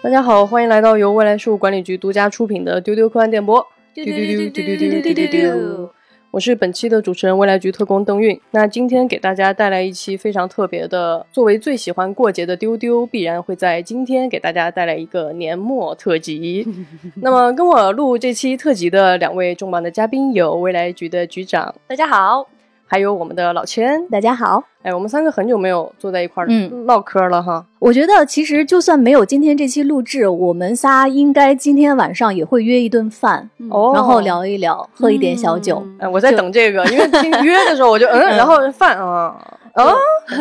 大家好，欢迎来到由未来事务管理局独家出品的丢丢科幻电波。丢丢丢丢丢丢丢丢丢。我是本期的主持人，未来局特工邓韵。那今天给大家带来一期非常特别的，作为最喜欢过节的丢丢，必然会在今天给大家带来一个年末特辑。那么跟我录这期特辑的两位重磅的嘉宾有未来局的局长，大家好。还有我们的老千，大家好。哎，我们三个很久没有坐在一块儿唠嗑了哈。我觉得其实就算没有今天这期录制，我们仨应该今天晚上也会约一顿饭，哦，然后聊一聊，喝一点小酒。哎，我在等这个，因为听 约的时候我就嗯，然后饭啊，哦，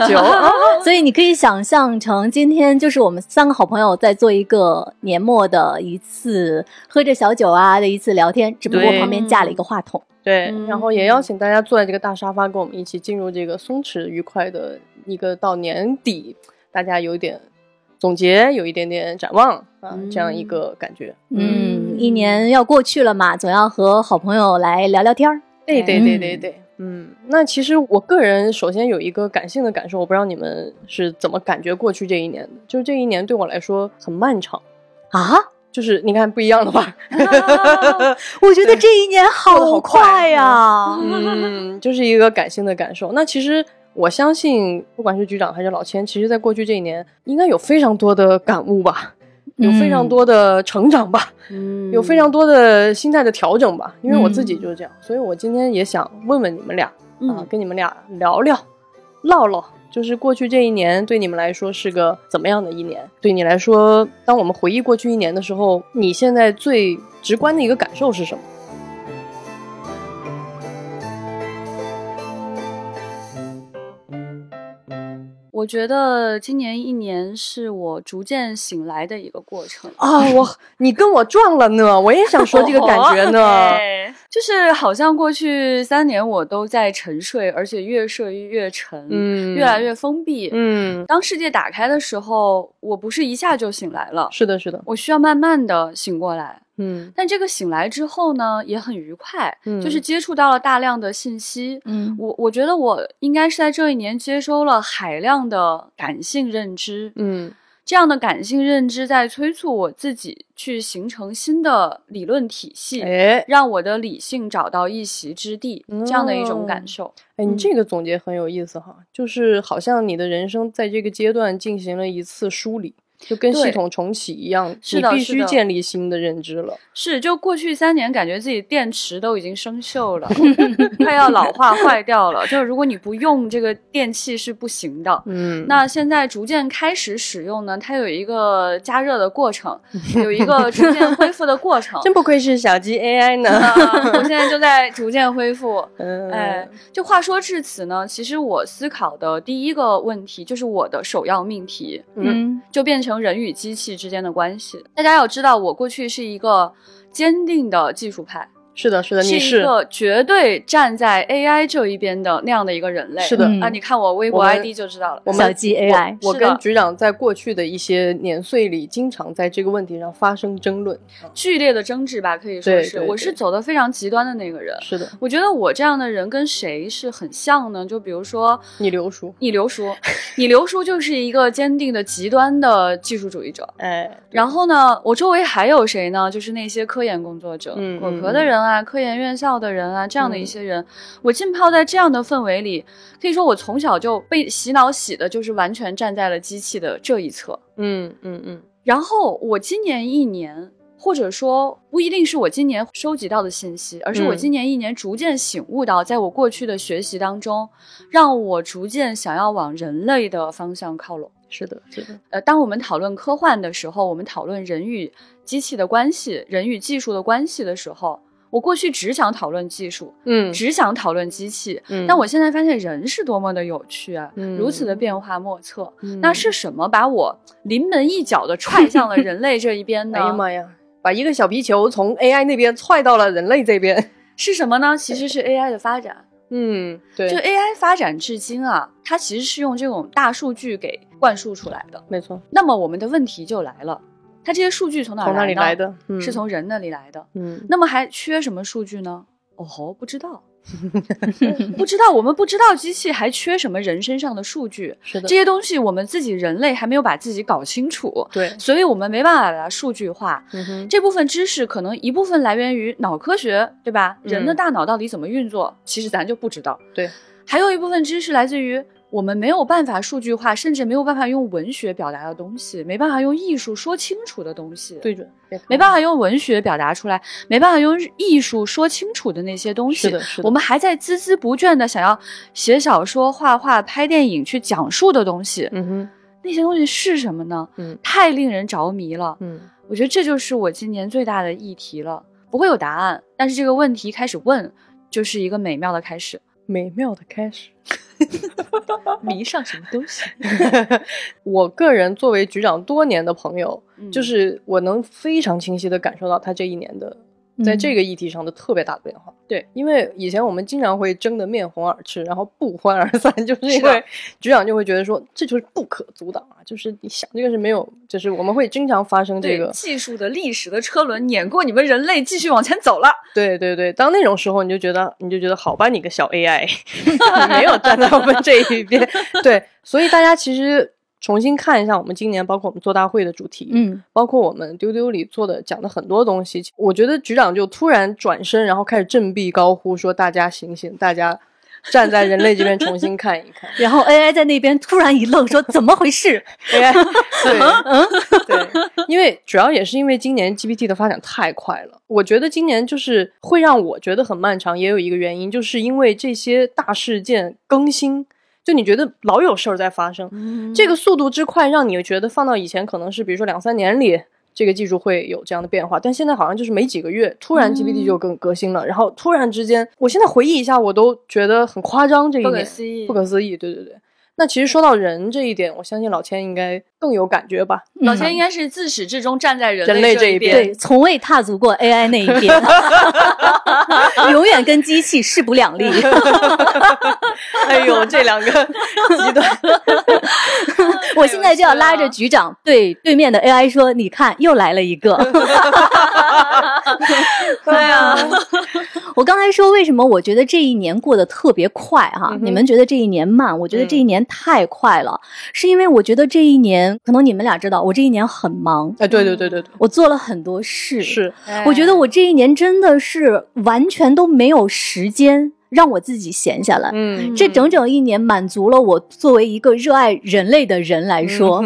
酒，所以你可以想象成今天就是我们三个好朋友在做一个年末的一次喝着小酒啊的一次聊天，只不过旁边架了一个话筒。对，然后也邀请大家坐在这个大沙发，跟我们一起进入这个松弛愉快的一个到年底，大家有点总结，有一点点展望啊，这样一个感觉。嗯，一年要过去了嘛，总要和好朋友来聊聊天儿。对对对对对，嗯，那其实我个人首先有一个感性的感受，我不知道你们是怎么感觉过去这一年的，就是这一年对我来说很漫长啊。就是你看不一样的吧？我觉得这一年好快呀，嗯，就是一个感性的感受。那其实我相信，不管是局长还是老千，其实在过去这一年，应该有非常多的感悟吧，有非常多的成长吧，嗯，有非常多的心态的调整吧。因为我自己就是这样，所以我今天也想问问你们俩啊，跟你们俩聊聊，唠唠。就是过去这一年对你们来说是个怎么样的一年？对你来说，当我们回忆过去一年的时候，你现在最直观的一个感受是什么？我觉得今年一年是我逐渐醒来的一个过程啊！我 你跟我撞了呢，我也想说这个感觉呢，就是好像过去三年我都在沉睡，而且越睡越沉，嗯，越来越封闭，嗯。当世界打开的时候，我不是一下就醒来了，是的，是的，我需要慢慢的醒过来。嗯，但这个醒来之后呢，也很愉快，嗯，就是接触到了大量的信息，嗯，我我觉得我应该是在这一年接收了海量的感性认知，嗯，这样的感性认知在催促我自己去形成新的理论体系，哎，让我的理性找到一席之地，这样的一种感受。哎，你这个总结很有意思哈，就是好像你的人生在这个阶段进行了一次梳理。就跟系统重启一样，你必须建立新的认知了。是，就过去三年，感觉自己电池都已经生锈了，快要老化坏掉了。就是如果你不用这个电器是不行的。嗯，那现在逐渐开始使用呢，它有一个加热的过程，有一个逐渐恢复的过程。真不愧是小鸡 AI 呢，我现在就在逐渐恢复。嗯哎，就话说至此呢，其实我思考的第一个问题就是我的首要命题，嗯，就变成。成人与机器之间的关系，大家要知道，我过去是一个坚定的技术派。是的，是的，你是一个绝对站在 AI 这一边的那样的一个人类。是的啊，你看我微博 ID 就知道了。小鸡 AI，我跟局长在过去的一些年岁里，经常在这个问题上发生争论，剧烈的争执吧，可以说是。我是走的非常极端的那个人。是的，我觉得我这样的人跟谁是很像呢？就比如说你刘叔，你刘叔，你刘叔就是一个坚定的极端的技术主义者。哎，然后呢，我周围还有谁呢？就是那些科研工作者，果壳的人。啊，科研院校的人啊，这样的一些人，我浸泡在这样的氛围里，可以说我从小就被洗脑洗的，就是完全站在了机器的这一侧。嗯嗯嗯。然后我今年一年，或者说不一定是我今年收集到的信息，而是我今年一年逐渐醒悟到，在我过去的学习当中，让我逐渐想要往人类的方向靠拢。是的，是的。呃，当我们讨论科幻的时候，我们讨论人与机器的关系，人与技术的关系的时候。我过去只想讨论技术，嗯，只想讨论机器，嗯，但我现在发现人是多么的有趣啊，如此的变化莫测。那是什么把我临门一脚的踹向了人类这一边呢？哎呀妈呀，把一个小皮球从 AI 那边踹到了人类这边，是什么呢？其实是 AI 的发展。嗯，对，就 AI 发展至今啊，它其实是用这种大数据给灌输出来的。没错。那么我们的问题就来了。它这些数据从哪里来的？是从人那里来的。嗯，那么还缺什么数据呢？哦吼，不知道。不知道，我们不知道机器还缺什么人身上的数据，是的，这些东西我们自己人类还没有把自己搞清楚，对，所以我们没办法把它数据化。这部分知识可能一部分来源于脑科学，对吧？人的大脑到底怎么运作，其实咱就不知道。对，还有一部分知识来自于。我们没有办法数据化，甚至没有办法用文学表达的东西，没办法用艺术说清楚的东西，对准，没办法用文学表达出来，没办法用艺术说清楚的那些东西，是的，是的。我们还在孜孜不倦的想要写小说、画画、拍电影去讲述的东西，嗯哼，那些东西是什么呢？嗯，太令人着迷了，嗯，我觉得这就是我今年最大的议题了，不会有答案，但是这个问题开始问，就是一个美妙的开始。美妙的开始，迷上什么东西？我个人作为局长多年的朋友，就是我能非常清晰的感受到他这一年的。在这个议题上的特别大的变化，对，因为以前我们经常会争得面红耳赤，然后不欢而散，就是因为局长就会觉得说这就是不可阻挡啊，就是你想这个是没有，就是我们会经常发生这个技术的历史的车轮碾过你们人类，继续往前走了。对对对，当那种时候你就觉得你就觉得好吧，你个小 AI，没有站在我们这一边。对，所以大家其实。重新看一下我们今年，包括我们做大会的主题，嗯，包括我们丢丢里做的讲的很多东西，我觉得局长就突然转身，然后开始振臂高呼说：“大家醒醒，大家站在人类这边重新看一看。”然后 AI 在那边突然一愣，说：“怎么回事？”AI 对，嗯，对，因为主要也是因为今年 GPT 的发展太快了，我觉得今年就是会让我觉得很漫长，也有一个原因，就是因为这些大事件更新。就你觉得老有事儿在发生，这个速度之快，让你觉得放到以前可能是比如说两三年里，这个技术会有这样的变化，但现在好像就是没几个月，突然 GPT 就更革新了，然后突然之间，我现在回忆一下，我都觉得很夸张，这一点不可思议，不可思议，对对对。那其实说到人这一点，我相信老千应该更有感觉吧。老千应该是自始至终站在人类这一边，对，从未踏足过 AI 那一边，永远跟机器势不两立。哎呦，这两个极端，我现在就要拉着局长对对面的 AI 说：“你看，又来了一个。”对啊，我刚才说为什么我觉得这一年过得特别快哈？你们觉得这一年慢？我觉得这一年太快了，是因为我觉得这一年可能你们俩知道，我这一年很忙。哎，对对对对对，我做了很多事。是，我觉得我这一年真的是完全都没有时间让我自己闲下来。嗯，这整整一年满足了我作为一个热爱人类的人来说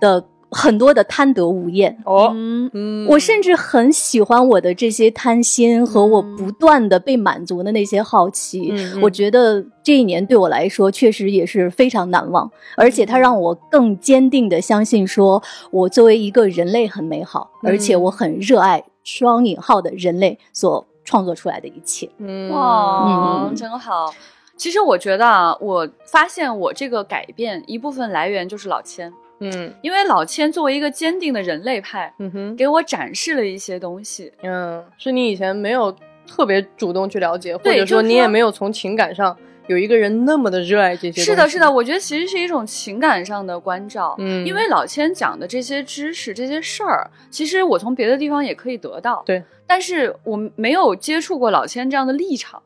的。很多的贪得无厌哦，嗯，我甚至很喜欢我的这些贪心和我不断的被满足的那些好奇。我觉得这一年对我来说确实也是非常难忘，而且它让我更坚定的相信，说我作为一个人类很美好，而且我很热爱双引号的人类所创作出来的一切。嗯，哇，真好。其实我觉得啊，我发现我这个改变一部分来源就是老千。嗯，因为老千作为一个坚定的人类派，嗯哼，给我展示了一些东西。嗯，是你以前没有特别主动去了解，或者说你也没有从情感上有一个人那么的热爱这些。是的，是的，我觉得其实是一种情感上的关照。嗯，因为老千讲的这些知识、这些事儿，其实我从别的地方也可以得到。对。但是我没有接触过老千这样的立场，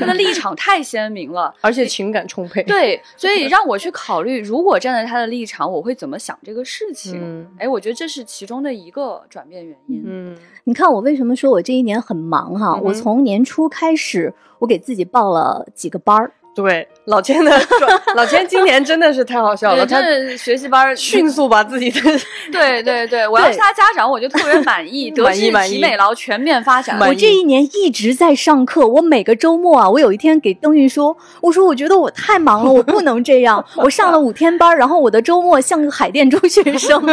他的立场太鲜明了，而且情感充沛。对，所以让我去考虑，如果站在他的立场，我会怎么想这个事情？嗯哎，我觉得这是其中的一个转变原因。嗯，你看我为什么说我这一年很忙哈？我从年初开始，我给自己报了几个班儿。对老千的 老千今年真的是太好笑了，他学习班迅速把自己的 对对对，我要是他家长，我就特别满意，德智体美劳全面发展。我这一年一直在上课，我每个周末啊，我有一天给邓玉说，我说我觉得我太忙了，我不能这样。我上了五天班，然后我的周末像个海淀中学生。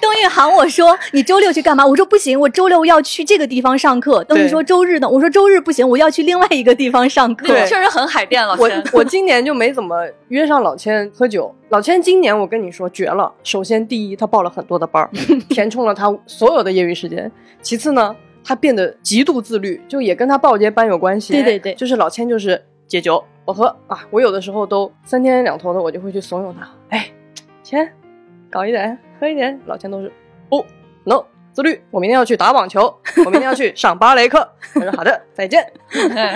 邓玉喊我说：“你周六去干嘛？”我说：“不行，我周六要去这个地方上课。”邓玉说：“周日呢？”我说：“周日不行，我要去另外一个地方上课。”确实很海淀，老千。我我今年就没怎么约上老千喝酒。老千今年我跟你说绝了。首先，第一，他报了很多的班儿，填充了他所有的业余时间。其次呢，他变得极度自律，就也跟他报这些班有关系。对对对，就是老千就是戒酒，我喝啊，我有的时候都三天两头的，我就会去怂恿他。哎，千，搞一点，喝一点。老千都是不，no。自律，我明天要去打网球，我明天要去上芭蕾课。他说好的，再见。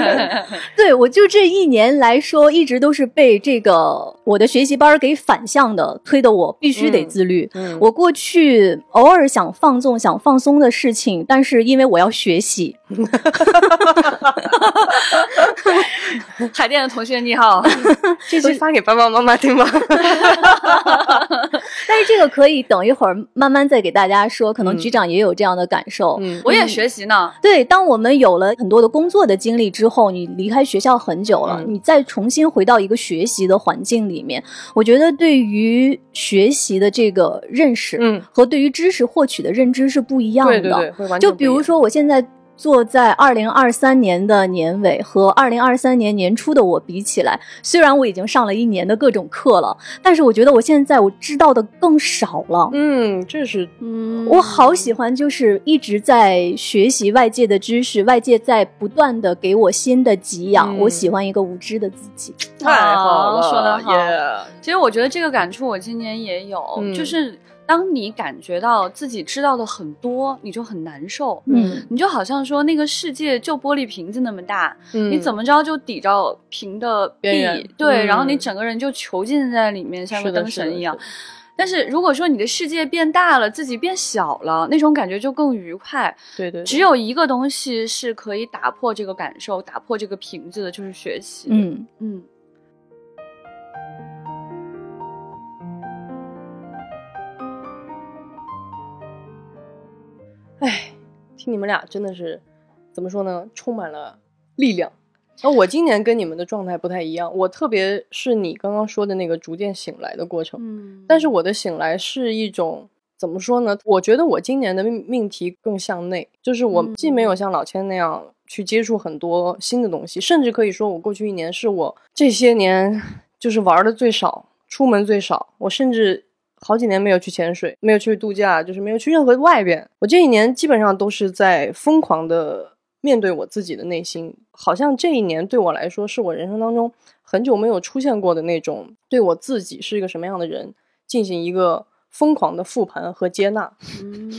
对我就这一年来说，一直都是被这个我的学习班给反向的推的，我必须得自律。我过去偶尔想放纵、想放松的事情，但是因为我要学习。海淀的同学你好，这期发给爸爸妈妈听吧。但是这个可以等一会儿慢慢再给大家说，可能局长也有这样的感受。嗯，我也学习呢。对，当我们有了很多的工作的经历之后，你离开学校很久了，你再重新回到一个学习的环境里面，我觉得对于学习的这个认识，嗯，和对于知识获取的认知是不一样的。对对对，就比如说我现在。坐在二零二三年的年尾和二零二三年年初的我比起来，虽然我已经上了一年的各种课了，但是我觉得我现在我知道的更少了。嗯，这是嗯，我好喜欢就是一直在学习外界的知识，外界在不断的给我新的给养。我喜欢一个无知的自己。太好了，说的好。其实我觉得这个感触我今年也有，就是。当你感觉到自己知道的很多，你就很难受。嗯，你就好像说那个世界就玻璃瓶子那么大，你怎么着就抵着瓶的壁，对，然后你整个人就囚禁在里面，像个灯神一样。但是如果说你的世界变大了，自己变小了，那种感觉就更愉快。对对，只有一个东西是可以打破这个感受、打破这个瓶子的，就是学习。嗯嗯。哎，听你们俩真的是，怎么说呢？充满了力量。而我今年跟你们的状态不太一样，我特别是你刚刚说的那个逐渐醒来的过程。嗯，但是我的醒来是一种怎么说呢？我觉得我今年的命命题更向内，就是我既没有像老千那样去接触很多新的东西，甚至可以说我过去一年是我这些年就是玩的最少，出门最少。我甚至。好几年没有去潜水，没有去度假，就是没有去任何外边。我这一年基本上都是在疯狂的面对我自己的内心，好像这一年对我来说是我人生当中很久没有出现过的那种对我自己是一个什么样的人进行一个疯狂的复盘和接纳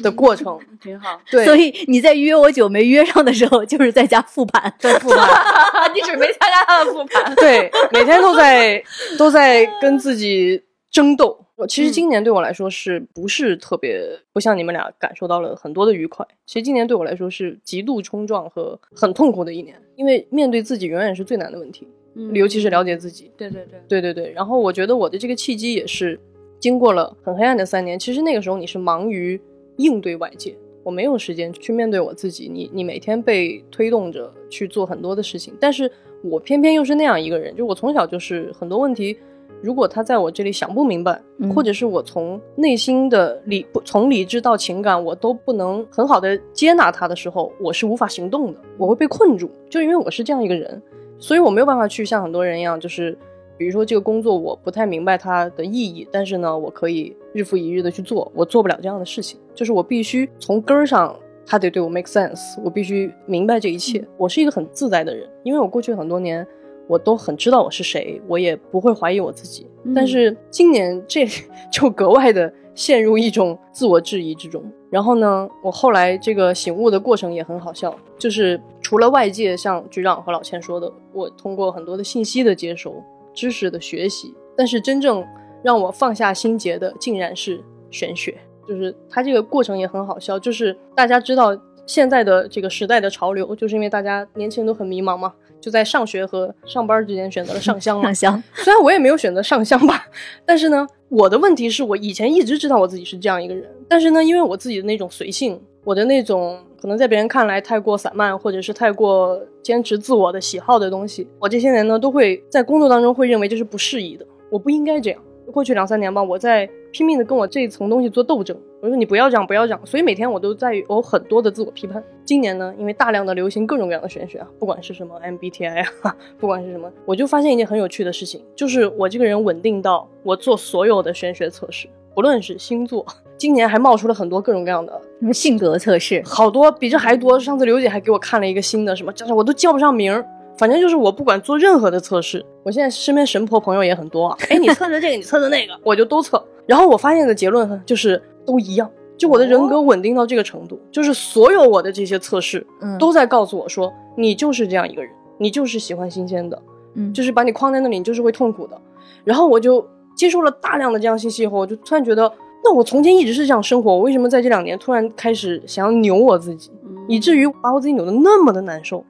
的过程，挺好。对，所以你在约我酒没约上的时候，就是在家复盘，在复盘，你准备参加他的复盘？对，每天都在都在跟自己争斗。我其实今年对我来说是不是特别不像你们俩感受到了很多的愉快？其实今年对我来说是极度冲撞和很痛苦的一年，因为面对自己永远是最难的问题，嗯，尤其是了解自己。对对对对对对。然后我觉得我的这个契机也是经过了很黑暗的三年。其实那个时候你是忙于应对外界，我没有时间去面对我自己。你你每天被推动着去做很多的事情，但是我偏偏又是那样一个人，就我从小就是很多问题。如果他在我这里想不明白，或者是我从内心的理不从理智到情感，我都不能很好的接纳他的时候，我是无法行动的，我会被困住。就因为我是这样一个人，所以我没有办法去像很多人一样，就是比如说这个工作我不太明白它的意义，但是呢，我可以日复一日的去做，我做不了这样的事情。就是我必须从根儿上，他得对我 make sense，我必须明白这一切。我是一个很自在的人，因为我过去很多年。我都很知道我是谁，我也不会怀疑我自己。但是今年这 就格外的陷入一种自我质疑之中。然后呢，我后来这个醒悟的过程也很好笑，就是除了外界像局长和老千说的，我通过很多的信息的接收、知识的学习，但是真正让我放下心结的，竟然是玄学。就是它这个过程也很好笑，就是大家知道现在的这个时代的潮流，就是因为大家年轻人都很迷茫嘛。就在上学和上班之间选择了上香。上香，虽然我也没有选择上香吧，但是呢，我的问题是我以前一直知道我自己是这样一个人，但是呢，因为我自己的那种随性，我的那种可能在别人看来太过散漫，或者是太过坚持自我的喜好的东西，我这些年呢，都会在工作当中会认为这是不适宜的，我不应该这样。过去两三年吧，我在拼命的跟我这一层东西做斗争。我说你不要这样，不要这样。所以每天我都在有很多的自我批判。今年呢，因为大量的流行各种各样的玄学啊，不管是什么 MBTI 啊，不管是什么，我就发现一件很有趣的事情，就是我这个人稳定到我做所有的玄学测试，不论是星座，今年还冒出了很多各种各样的什么性格测试，好多比这还多。上次刘姐还给我看了一个新的什么，叫我都叫不上名儿。反正就是我不管做任何的测试，我现在身边神婆朋友也很多啊。哎，你测测这个，你测测那个，我就都测。然后我发现的结论就是都一样，就我的人格稳定到这个程度，就是所有我的这些测试，都在告诉我说，你就是这样一个人，你就是喜欢新鲜的，嗯，就是把你框在那里，你就是会痛苦的。然后我就接受了大量的这样信息以后，我就突然觉得，那我从前一直是这样生活，我为什么在这两年突然开始想要扭我自己，以至于把我自己扭得那么的难受？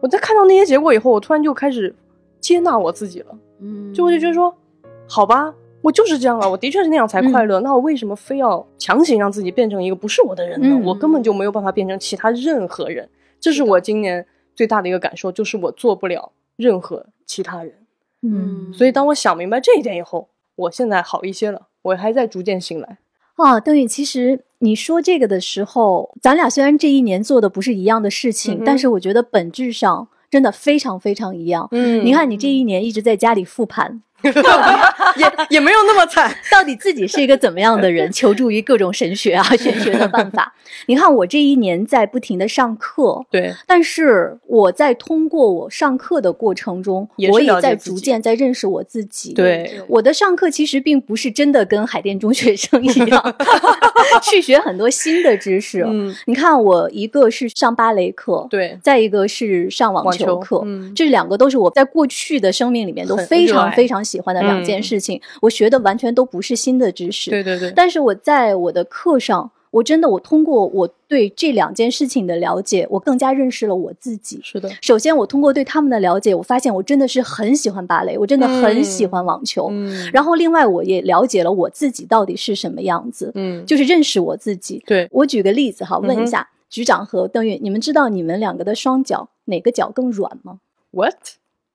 我在看到那些结果以后，我突然就开始接纳我自己了，嗯，就我就觉得说，好吧。我就是这样啊，我的确是那样才快乐。那我为什么非要强行让自己变成一个不是我的人呢？我根本就没有办法变成其他任何人。这是我今年最大的一个感受，就是我做不了任何其他人。嗯，所以当我想明白这一点以后，我现在好一些了。我还在逐渐醒来。啊，邓宇，其实你说这个的时候，咱俩虽然这一年做的不是一样的事情，但是我觉得本质上真的非常非常一样。嗯，你看你这一年一直在家里复盘。也也没有那么惨。到底自己是一个怎么样的人？求助于各种神学啊、玄学的办法。你看，我这一年在不停的上课，对。但是我在通过我上课的过程中，我也在逐渐在认识我自己。对，我的上课其实并不是真的跟海淀中学生一样 去学很多新的知识。嗯，你看，我一个是上芭蕾课，对；再一个是上网球课，这两个都是我在过去的生命里面都非常非常。喜欢的两件事情，我学的完全都不是新的知识。对对对。但是我在我的课上，我真的我通过我对这两件事情的了解，我更加认识了我自己。是的。首先，我通过对他们的了解，我发现我真的是很喜欢芭蕾，我真的很喜欢网球。嗯。然后，另外我也了解了我自己到底是什么样子。嗯。就是认识我自己。对。我举个例子哈，问一下局长和邓运，你们知道你们两个的双脚哪个脚更软吗？What？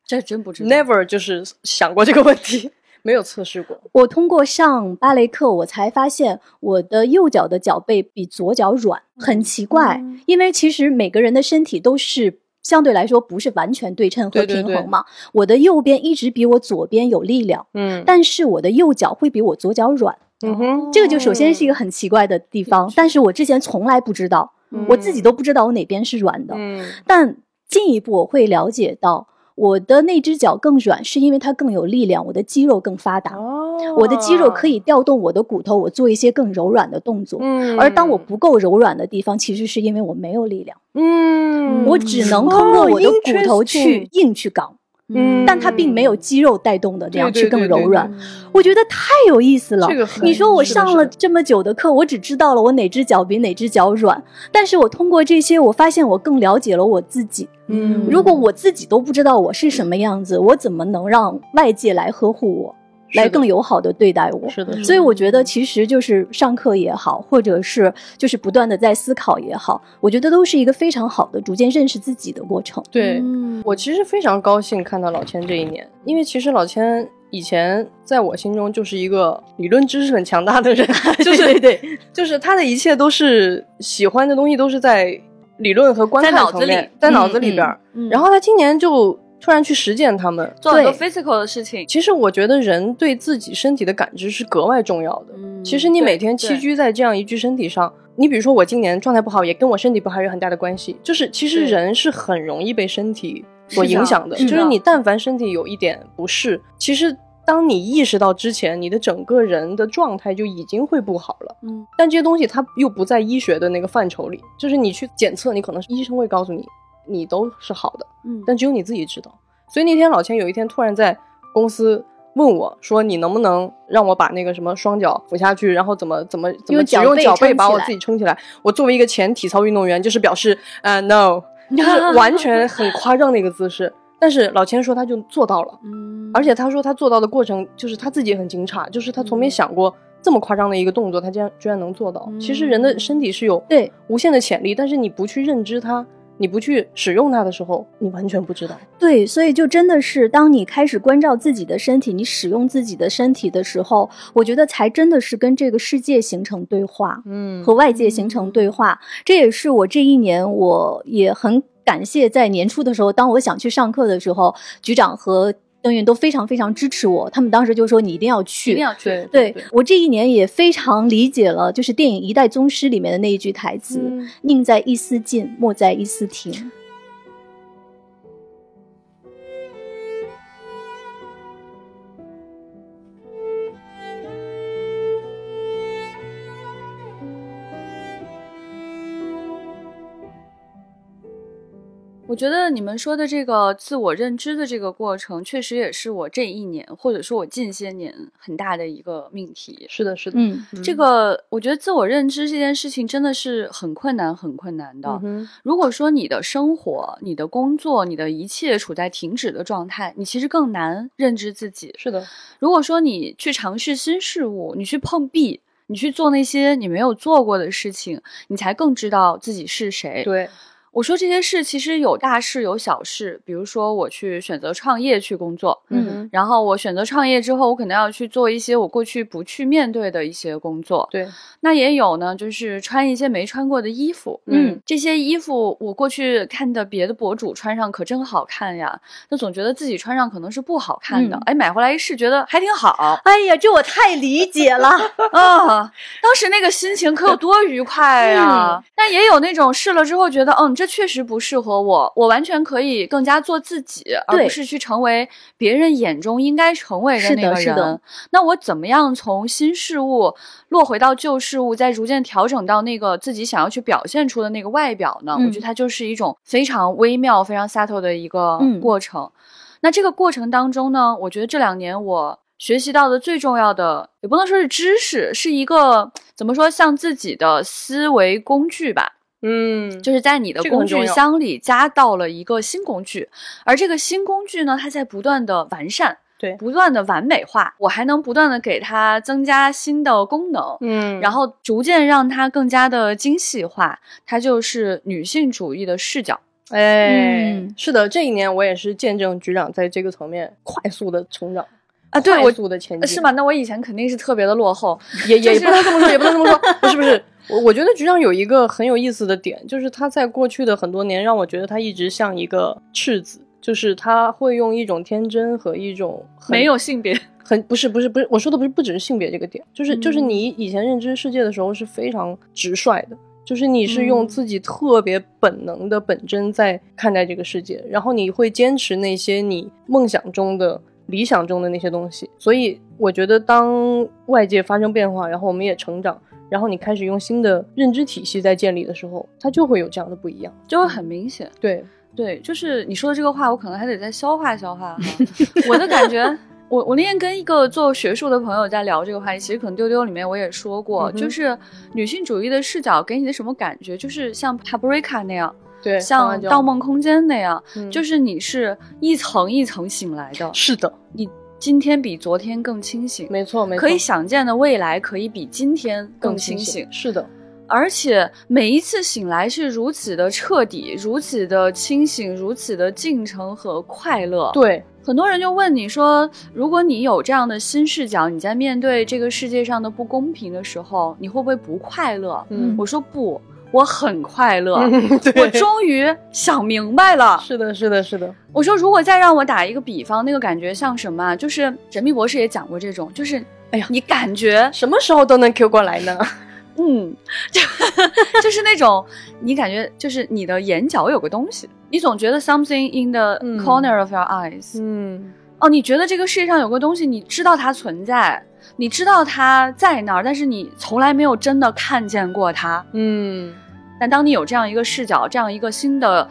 这真不知道。Never 就是想过这个问题。没有测试过。我通过上芭蕾课，我才发现我的右脚的脚背比左脚软，很奇怪。因为其实每个人的身体都是相对来说不是完全对称和平衡嘛。我的右边一直比我左边有力量，嗯，但是我的右脚会比我左脚软。嗯哼，这个就首先是一个很奇怪的地方。但是我之前从来不知道，我自己都不知道我哪边是软的。嗯，但进一步我会了解到。我的那只脚更软，是因为它更有力量，我的肌肉更发达。哦，我的肌肉可以调动我的骨头，我做一些更柔软的动作。嗯，而当我不够柔软的地方，其实是因为我没有力量。嗯，我只能通过我的骨头去硬去刚。嗯，但它并没有肌肉带动的这样去更柔软，我觉得太有意思了。你说我上了这么久的课，我只知道了我哪只脚比哪只脚软，但是我通过这些，我发现我更了解了我自己。嗯，如果我自己都不知道我是什么样子，我怎么能让外界来呵护我？来更友好的对待我，是的，所以我觉得其实就是上课也好，或者是就是不断的在思考也好，我觉得都是一个非常好的逐渐认识自己的过程。对我其实非常高兴看到老千这一年，因为其实老千以前在我心中就是一个理论知识很强大的人，就是对，就是他的一切都是喜欢的东西都是在理论和观看层面，在脑子里边，然后他今年就。突然去实践他们，做很多 physical 的事情。其实我觉得人对自己身体的感知是格外重要的。其实你每天栖居在这样一具身体上，你比如说我今年状态不好，也跟我身体不好有很大的关系。就是其实人是很容易被身体所影响的。就是你但凡身体有一点不适，其实当你意识到之前，你的整个人的状态就已经会不好了。嗯。但这些东西它又不在医学的那个范畴里，就是你去检测，你可能医生会告诉你。你都是好的，嗯，但只有你自己知道。所以那天老钱有一天突然在公司问我说：“你能不能让我把那个什么双脚扶下去，然后怎么怎么怎么只用脚背把我自己撑起来？”我作为一个前体操运动员，就是表示呃 no，就是完全很夸张的一个姿势。但是老千说他就做到了，嗯，而且他说他做到的过程就是他自己很惊诧，就是他从没想过这么夸张的一个动作，他竟然居然能做到。其实人的身体是有对无限的潜力，但是你不去认知它。你不去使用它的时候，你完全不知道。对，所以就真的是当你开始关照自己的身体，你使用自己的身体的时候，我觉得才真的是跟这个世界形成对话，嗯，和外界形成对话。这也是我这一年，我也很感谢在年初的时候，当我想去上课的时候，局长和。都非常非常支持我，他们当时就说你一定要去，一定要去。对我这一年也非常理解了，就是电影《一代宗师》里面的那一句台词：“宁在一丝进，莫在一丝停。”觉得你们说的这个自我认知的这个过程，确实也是我这一年或者说我近些年很大的一个命题。是的，是的，嗯，这个我觉得自我认知这件事情真的是很困难，很困难的。如果说你的生活、你的工作、你的一切处在停止的状态，你其实更难认知自己。是的，如果说你去尝试新事物，你去碰壁，你去做那些你没有做过的事情，你才更知道自己是谁。对。我说这些事其实有大事有小事，比如说我去选择创业去工作，嗯，然后我选择创业之后，我可能要去做一些我过去不去面对的一些工作，对。那也有呢，就是穿一些没穿过的衣服，嗯，这些衣服我过去看的别的博主穿上可真好看呀，那总觉得自己穿上可能是不好看的，哎，买回来一试觉得还挺好，哎呀，这我太理解了啊！当时那个心情可有多愉快呀！但也有那种试了之后觉得，嗯，这。确实不适合我，我完全可以更加做自己，而不是去成为别人眼中应该成为的那个人。那我怎么样从新事物落回到旧事物，再逐渐调整到那个自己想要去表现出的那个外表呢？我觉得它就是一种非常微妙、非常 subtle 的一个过程。那这个过程当中呢，我觉得这两年我学习到的最重要的，也不能说是知识，是一个怎么说，像自己的思维工具吧。嗯，就是在你的工具箱里加到了一个新工具，而这个新工具呢，它在不断的完善，对，不断的完美化，我还能不断的给它增加新的功能，嗯，然后逐渐让它更加的精细化，它就是女性主义的视角。哎，是的，这一年我也是见证局长在这个层面快速的成长啊，对，快速的前进，是吗？那我以前肯定是特别的落后，也也不能这么说，也不能这么说，不是不是。我我觉得局长有一个很有意思的点，就是他在过去的很多年，让我觉得他一直像一个赤子，就是他会用一种天真和一种没有性别，很不是不是不是，我说的不是不只是性别这个点，就是就是你以前认知世界的时候是非常直率的，就是你是用自己特别本能的本真在看待这个世界，然后你会坚持那些你梦想中的理想中的那些东西，所以我觉得当外界发生变化，然后我们也成长。然后你开始用新的认知体系在建立的时候，它就会有这样的不一样，就会很明显。对对，就是你说的这个话，我可能还得再消化消化哈。我的感觉，我我那天跟一个做学术的朋友在聊这个话题，其实可能丢丢里面我也说过，就是女性主义的视角给你的什么感觉，就是像 Paprika 那样，对，像《盗梦空间》那样，就是你是一层一层醒来的。是的，你。今天比昨天更清醒，没错，没错。可以想见的未来可以比今天更清醒，是的。而且每一次醒来是如此的彻底，如此的清醒，如此的进程和快乐。对，很多人就问你说，如果你有这样的新视角，你在面对这个世界上的不公平的时候，你会不会不快乐？嗯，我说不。我很快乐，我终于想明白了。是的，是的，是的。我说，如果再让我打一个比方，那个感觉像什么？就是《神秘博士》也讲过这种，就是，哎呀，你感觉什么时候都能 Q 过来呢？嗯，就就是那种，你感觉就是你的眼角有个东西，你总觉得 something in the corner of your eyes。嗯，哦，你觉得这个世界上有个东西，你知道它存在。你知道他在那儿，但是你从来没有真的看见过他。嗯，但当你有这样一个视角，这样一个新的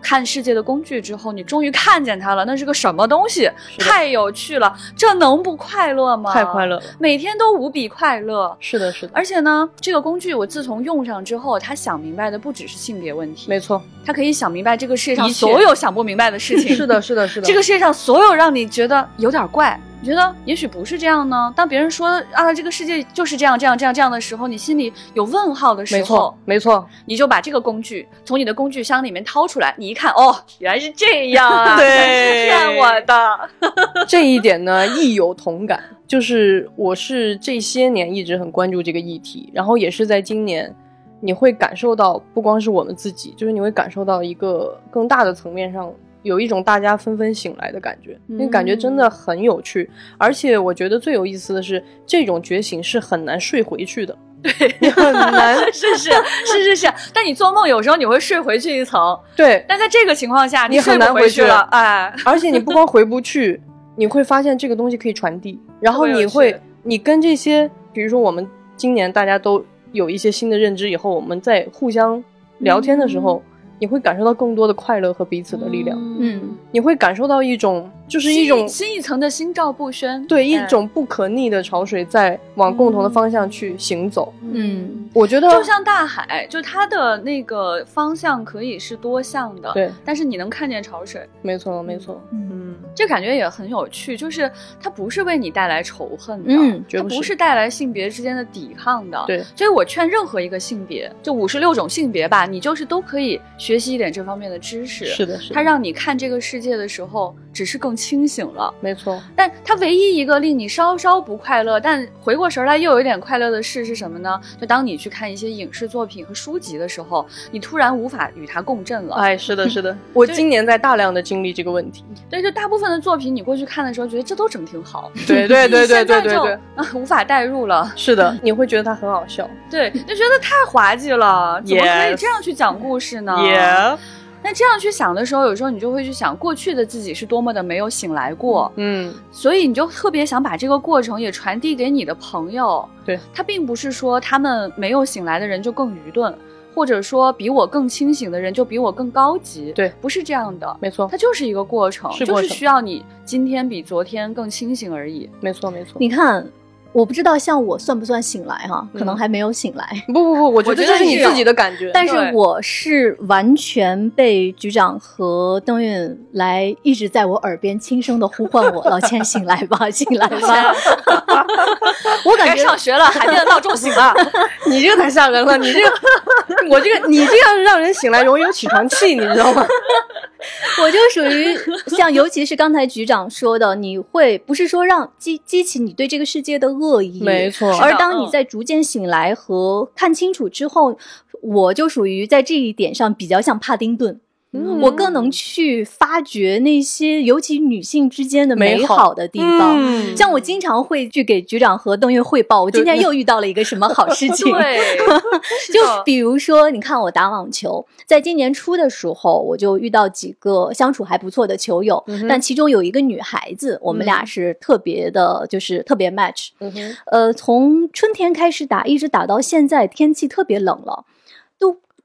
看世界的工具之后，你终于看见他了。那是个什么东西？太有趣了！这能不快乐吗？太快乐了，每天都无比快乐。是的，是的。而且呢，这个工具我自从用上之后，他想明白的不只是性别问题。没错，他可以想明白这个世界上所有想不明白的事情。是的，是的，是的。这个世界上所有让你觉得有点怪。你觉得也许不是这样呢？当别人说啊，这个世界就是这样、这样、这样、这样的时候，你心里有问号的时候，没错，没错，你就把这个工具从你的工具箱里面掏出来，你一看，哦，原来是这样啊！对，骗我的。这一点呢，亦有同感。就是我是这些年一直很关注这个议题，然后也是在今年，你会感受到，不光是我们自己，就是你会感受到一个更大的层面上。有一种大家纷纷醒来的感觉，那感觉真的很有趣。而且我觉得最有意思的是，这种觉醒是很难睡回去的。对，很难，是是是是是。但你做梦有时候你会睡回去一层。对。但在这个情况下，你很难回去了。哎。而且你不光回不去，你会发现这个东西可以传递。然后你会，你跟这些，比如说我们今年大家都有一些新的认知以后，我们在互相聊天的时候。你会感受到更多的快乐和彼此的力量。嗯，你会感受到一种，就是一种新一层的心照不宣，对，一种不可逆的潮水在往共同的方向去行走。嗯，我觉得就像大海，就它的那个方向可以是多向的，对，但是你能看见潮水，没错，没错，嗯，这感觉也很有趣，就是它不是为你带来仇恨的，嗯，它不是带来性别之间的抵抗的，对，所以我劝任何一个性别，就五十六种性别吧，你就是都可以学习一点这方面的知识，是的，是的，它让你看这个世界的时候，只是更清醒了，没错，但它唯一一个令你稍稍不快乐，但回过神来又有一点快乐的事是什么呢？就当你去看一些影视作品和书籍的时候，你突然无法与它共振了。哎，是的，是的，我今年在大量的经历这个问题。对，就大部分的作品，你过去看的时候，觉得这都整挺好。对对对对对对对，啊，无法代入了。是的，你会觉得它很好笑。对，就觉得太滑稽了，怎么可以这样去讲故事呢？那这样去想的时候，有时候你就会去想，过去的自己是多么的没有醒来过。嗯，所以你就特别想把这个过程也传递给你的朋友。对他并不是说他们没有醒来的人就更愚钝。或者说比我更清醒的人就比我更高级，对，不是这样的，没错，它就是一个过程，是就是需要你今天比昨天更清醒而已，没错没错。你看，我不知道像我算不算醒来哈，可能还没有醒来。不不不，我觉得这是你自己的感觉，但是我是完全被局长和邓运来一直在我耳边轻声的呼唤我，老千醒来吧，醒来吧。我感觉上学了，海边的闹钟醒了，你这个太吓人了，你这个，我这个，你这样让人醒来容易有起床气，你知道吗？我就属于 像，尤其是刚才局长说的，你会不是说让激激起你对这个世界的恶意，没错。而当你在逐渐醒来和看清楚之后，我就属于在这一点上比较像帕丁顿。我更能去发掘那些，尤其女性之间的美好的地方。像我经常会去给局长和邓月汇报，我今天又遇到了一个什么好事情。对，就比如说，你看我打网球，在今年初的时候，我就遇到几个相处还不错的球友，但其中有一个女孩子，我们俩是特别的，就是特别 match。呃，从春天开始打，一直打到现在，天气特别冷了，都。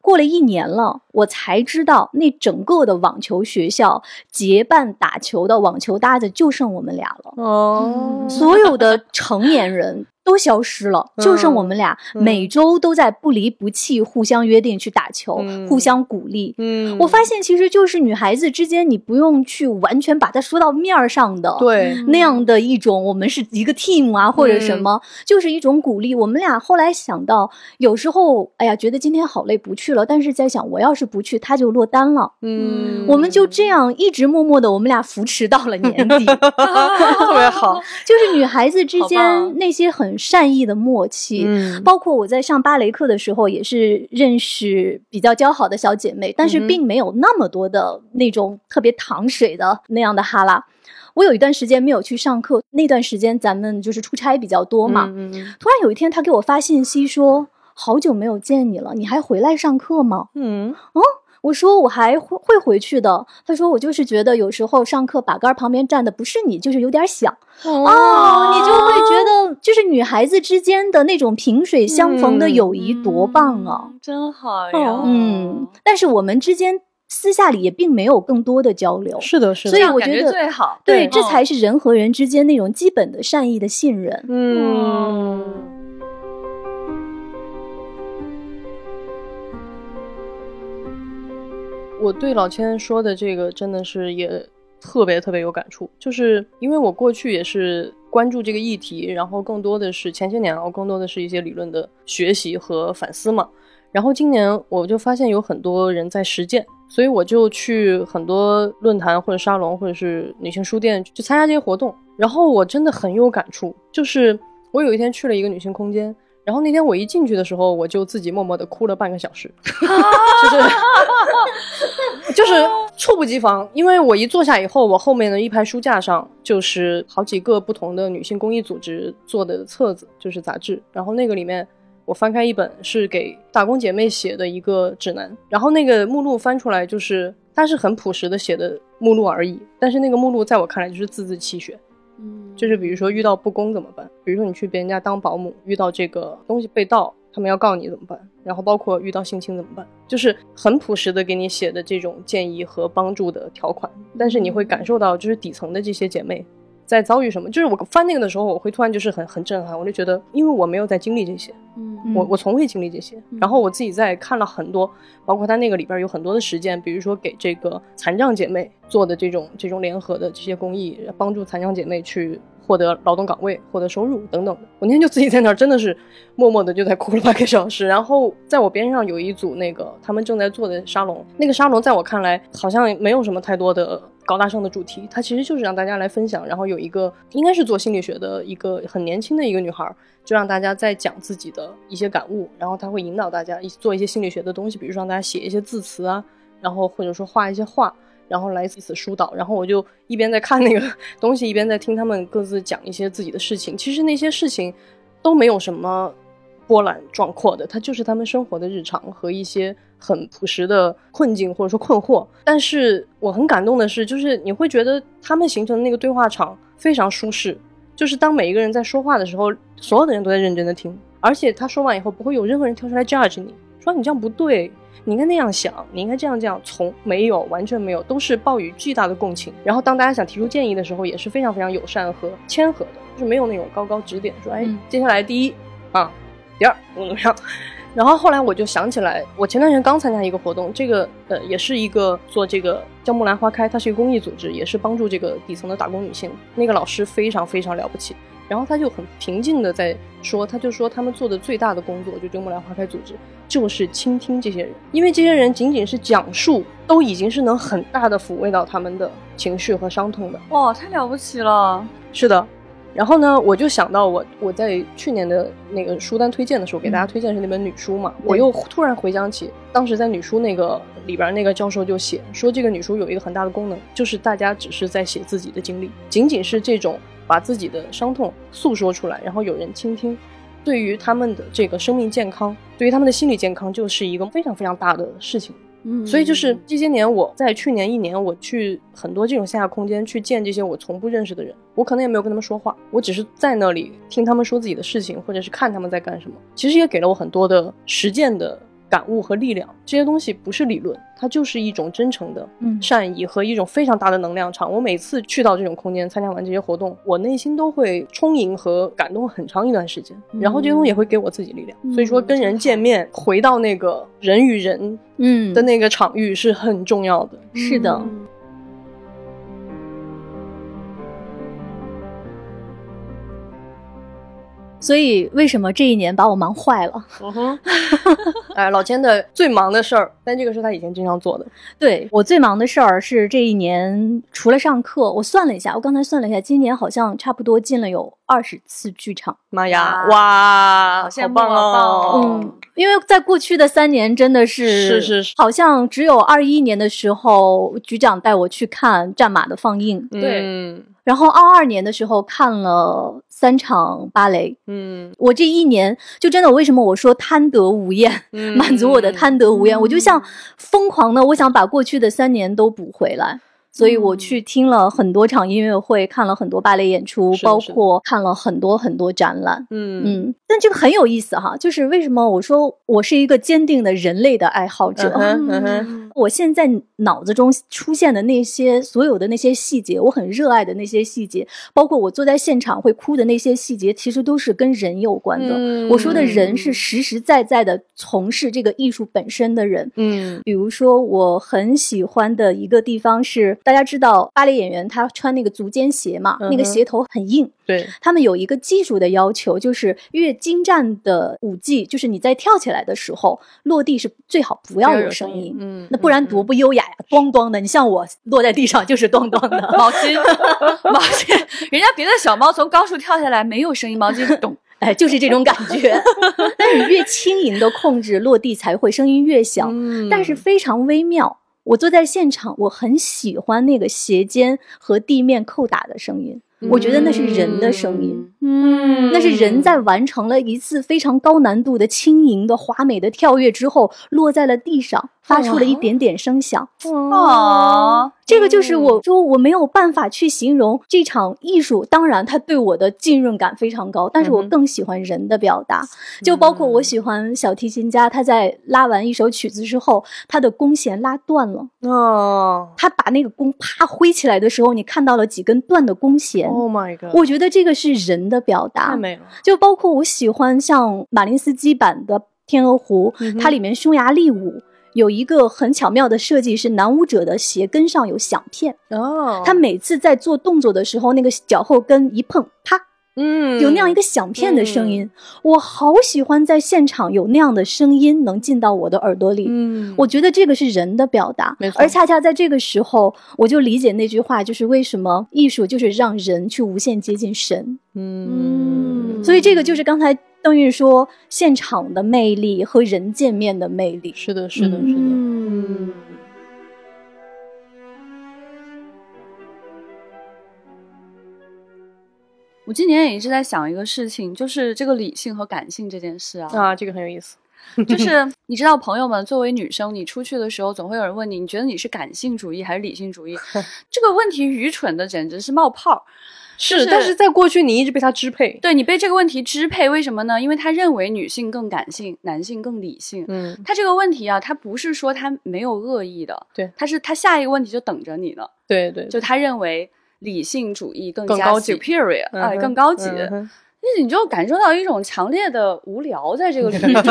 过了一年了，我才知道那整个的网球学校结伴打球的网球搭子就剩我们俩了。哦，所有的成年人。都消失了，就剩我们俩每周都在不离不弃，互相约定去打球，互相鼓励。嗯，我发现其实就是女孩子之间，你不用去完全把它说到面儿上的，对那样的一种，我们是一个 team 啊，或者什么，就是一种鼓励。我们俩后来想到，有时候哎呀，觉得今天好累，不去了。但是在想，我要是不去，他就落单了。嗯，我们就这样一直默默的，我们俩扶持到了年底，特别好。就是女孩子之间那些很。善意的默契，包括我在上芭蕾课的时候，也是认识比较交好的小姐妹，但是并没有那么多的那种特别糖水的那样的哈拉。我有一段时间没有去上课，那段时间咱们就是出差比较多嘛。突然有一天，他给我发信息说：“好久没有见你了，你还回来上课吗？”嗯，哦。我说我还会会回去的。他说我就是觉得有时候上课把杆旁边站的不是你，就是有点想哦，你就会觉得就是女孩子之间的那种萍水相逢的友谊多棒啊，真好呀。嗯，但是我们之间私下里也并没有更多的交流。是的，是的。所以我觉得最好对，这才是人和人之间那种基本的善意的信任。嗯。我对老千说的这个真的是也特别特别有感触，就是因为我过去也是关注这个议题，然后更多的是前些年啊，更多的是一些理论的学习和反思嘛。然后今年我就发现有很多人在实践，所以我就去很多论坛或者沙龙或者是女性书店去参加这些活动。然后我真的很有感触，就是我有一天去了一个女性空间。然后那天我一进去的时候，我就自己默默的哭了半个小时，就是 就是猝不及防，因为我一坐下以后，我后面的一排书架上就是好几个不同的女性公益组织做的册子，就是杂志。然后那个里面，我翻开一本是给打工姐妹写的一个指南，然后那个目录翻出来就是它是很朴实的写的目录而已，但是那个目录在我看来就是字字泣血。嗯，就是比如说遇到不公怎么办？比如说你去别人家当保姆，遇到这个东西被盗，他们要告你怎么办？然后包括遇到性侵怎么办？就是很朴实的给你写的这种建议和帮助的条款，但是你会感受到，就是底层的这些姐妹在遭遇什么。就是我翻那个的时候，我会突然就是很很震撼，我就觉得，因为我没有在经历这些，嗯，我我从未经历这些。然后我自己在看了很多，包括他那个里边有很多的实践，比如说给这个残障姐妹做的这种这种联合的这些公益，帮助残障姐妹去。获得劳动岗位，获得收入等等的，我那天就自己在那儿，真的是默默的就在哭了半个小时。然后在我边上有一组那个他们正在做的沙龙，那个沙龙在我看来好像没有什么太多的高大上的主题，它其实就是让大家来分享。然后有一个应该是做心理学的一个很年轻的一个女孩，就让大家在讲自己的一些感悟，然后她会引导大家做一些心理学的东西，比如说让大家写一些字词啊，然后或者说画一些画。然后来彼此疏导，然后我就一边在看那个 东西，一边在听他们各自讲一些自己的事情。其实那些事情都没有什么波澜壮阔的，它就是他们生活的日常和一些很朴实的困境或者说困惑。但是我很感动的是，就是你会觉得他们形成的那个对话场非常舒适，就是当每一个人在说话的时候，所有的人都在认真的听，而且他说完以后不会有任何人跳出来 judge 你说你这样不对。你应该那样想，你应该这样这样，从没有完全没有，都是抱以巨大的共情。然后当大家想提出建议的时候，也是非常非常友善和谦和的，就是没有那种高高指点，说哎，接下来第一啊，第二怎么怎么样。然后后来我就想起来，我前段时间刚参加一个活动，这个呃也是一个做这个叫木兰花开，它是一个公益组织，也是帮助这个底层的打工女性。那个老师非常非常了不起。然后他就很平静的在说，他就说他们做的最大的工作，就这个木兰花开组织，就是倾听这些人，因为这些人仅仅是讲述，都已经是能很大的抚慰到他们的情绪和伤痛的。哇，太了不起了！是的。然后呢，我就想到我我在去年的那个书单推荐的时候，给大家推荐的是那本女书嘛，我又突然回想起当时在女书那个里边那个教授就写说，这个女书有一个很大的功能，就是大家只是在写自己的经历，仅仅是这种。把自己的伤痛诉说出来，然后有人倾听，对于他们的这个生命健康，对于他们的心理健康，就是一个非常非常大的事情。嗯，所以就是这些年，我在去年一年，我去很多这种线下空间去见这些我从不认识的人，我可能也没有跟他们说话，我只是在那里听他们说自己的事情，或者是看他们在干什么，其实也给了我很多的实践的。感悟和力量这些东西不是理论，它就是一种真诚的善意和一种非常大的能量场。我每次去到这种空间，参加完这些活动，我内心都会充盈和感动很长一段时间。然后这些东西也会给我自己力量。所以说，跟人见面，回到那个人与人嗯的那个场域是很重要的。是的。所以，为什么这一年把我忙坏了？嗯哼，哎，老千的最忙的事儿，但这个是他以前经常做的。对我最忙的事儿是这一年，除了上课，我算了一下，我刚才算了一下，今年好像差不多进了有二十次剧场。妈呀，哇，好棒哦！嗯，因为在过去的三年，真的是是是，好像只有二一年的时候，局长带我去看《战马》的放映。对。然后二二年的时候看了三场芭蕾，嗯，我这一年就真的，为什么我说贪得无厌，满足我的贪得无厌，我就像疯狂的，我想把过去的三年都补回来。所以我去听了很多场音乐会，看了很多芭蕾演出，包括看了很多很多展览。嗯嗯，但这个很有意思哈，就是为什么我说我是一个坚定的人类的爱好者？我现在脑子中出现的那些所有的那些细节，我很热爱的那些细节，包括我坐在现场会哭的那些细节，其实都是跟人有关的。我说的人是实实在在的从事这个艺术本身的人。嗯，比如说我很喜欢的一个地方是。大家知道芭蕾演员他穿那个足尖鞋嘛？那个鞋头很硬。对他们有一个技术的要求，就是越精湛的舞技，就是你在跳起来的时候落地是最好不要有声音。嗯，那不然多不优雅呀，咣咣的。你像我落在地上就是咣咣的。毛巾，毛巾，人家别的小猫从高处跳下来没有声音，毛巾咚，哎，就是这种感觉。但你越轻盈的控制落地才会声音越小，但是非常微妙。我坐在现场，我很喜欢那个鞋尖和地面扣打的声音，我觉得那是人的声音。嗯，那是人在完成了一次非常高难度的轻盈的华美的跳跃之后，落在了地上。发出了一点点声响，哦，这个就是我说我没有办法去形容这场艺术。当然，它对我的浸润感非常高，但是我更喜欢人的表达。就包括我喜欢小提琴家，他在拉完一首曲子之后，他的弓弦拉断了，哦，他把那个弓啪挥起来的时候，你看到了几根断的弓弦。Oh my god！我觉得这个是人的表达，太美了。就包括我喜欢像马林斯基版的《天鹅湖》，它里面匈牙利舞。有一个很巧妙的设计，是男舞者的鞋跟上有响片哦。他每次在做动作的时候，那个脚后跟一碰，啪，嗯，有那样一个响片的声音。我好喜欢在现场有那样的声音能进到我的耳朵里。嗯，我觉得这个是人的表达，而恰恰在这个时候，我就理解那句话，就是为什么艺术就是让人去无限接近神。嗯，所以这个就是刚才。邓韵说：“现场的魅力和人见面的魅力，是的，是的，是的。嗯，我今年也一直在想一个事情，就是这个理性和感性这件事啊。啊，这个很有意思。就是 你知道，朋友们，作为女生，你出去的时候，总会有人问你，你觉得你是感性主义还是理性主义？这个问题愚蠢的简直是冒泡。”是，但是在过去你一直被他支配，对你被这个问题支配，为什么呢？因为他认为女性更感性，男性更理性。嗯，他这个问题啊，他不是说他没有恶意的，对，他是他下一个问题就等着你呢。对对，就他认为理性主义更加 superior，哎，更高级。那你就感受到一种强烈的无聊，在这个 里面。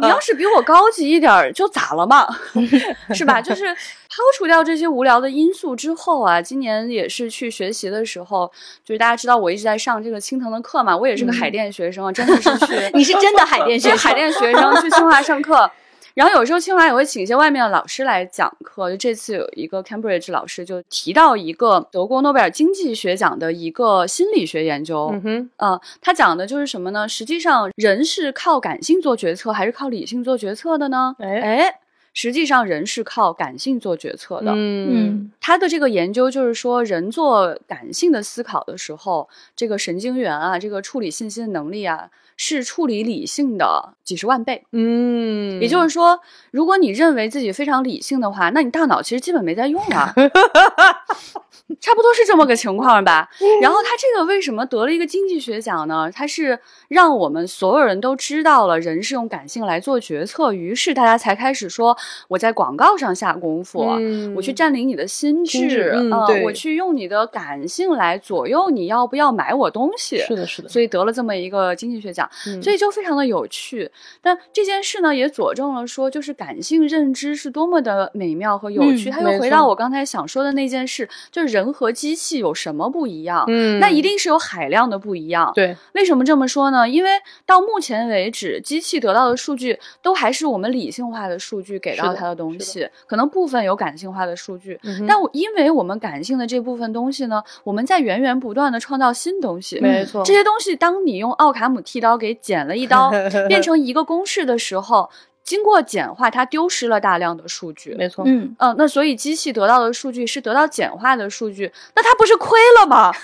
你要是比我高级一点，就咋了嘛？是吧？就是抛除掉这些无聊的因素之后啊，今年也是去学习的时候，就是大家知道我一直在上这个青藤的课嘛，我也是个海淀学生啊，真的是去。你是真的海淀学海淀学生去清华上课。然后有时候清华也会请一些外面的老师来讲课，就这次有一个 Cambridge 老师就提到一个德国诺贝尔经济学奖的一个心理学研究，嗯哼，呃，他讲的就是什么呢？实际上人是靠感性做决策还是靠理性做决策的呢？哎，实际上人是靠感性做决策的。嗯，他的这个研究就是说，人做感性的思考的时候，这个神经元啊，这个处理信息的能力啊。是处理理性的几十万倍，嗯，也就是说，如果你认为自己非常理性的话，那你大脑其实基本没在用啊。差不多是这么个情况吧。然后他这个为什么得了一个经济学奖呢？他是让我们所有人都知道了人是用感性来做决策，于是大家才开始说我在广告上下功夫，我去占领你的心智，啊，我去用你的感性来左右你要不要买我东西。是的，是的。所以得了这么一个经济学奖，所以就非常的有趣。但这件事呢，也佐证了说，就是感性认知是多么的美妙和有趣。他又回到我刚才想说的那件事，就是。人和机器有什么不一样？嗯，那一定是有海量的不一样。对，为什么这么说呢？因为到目前为止，机器得到的数据都还是我们理性化的数据给到它的东西，可能部分有感性化的数据。但我因为我们感性的这部分东西呢，我们在源源不断的创造新东西。没错，这些东西当你用奥卡姆剃刀给剪了一刀，变成一个公式的时候。经过简化，它丢失了大量的数据。没错，嗯嗯，那所以机器得到的数据是得到简化的数据，那它不是亏了吗？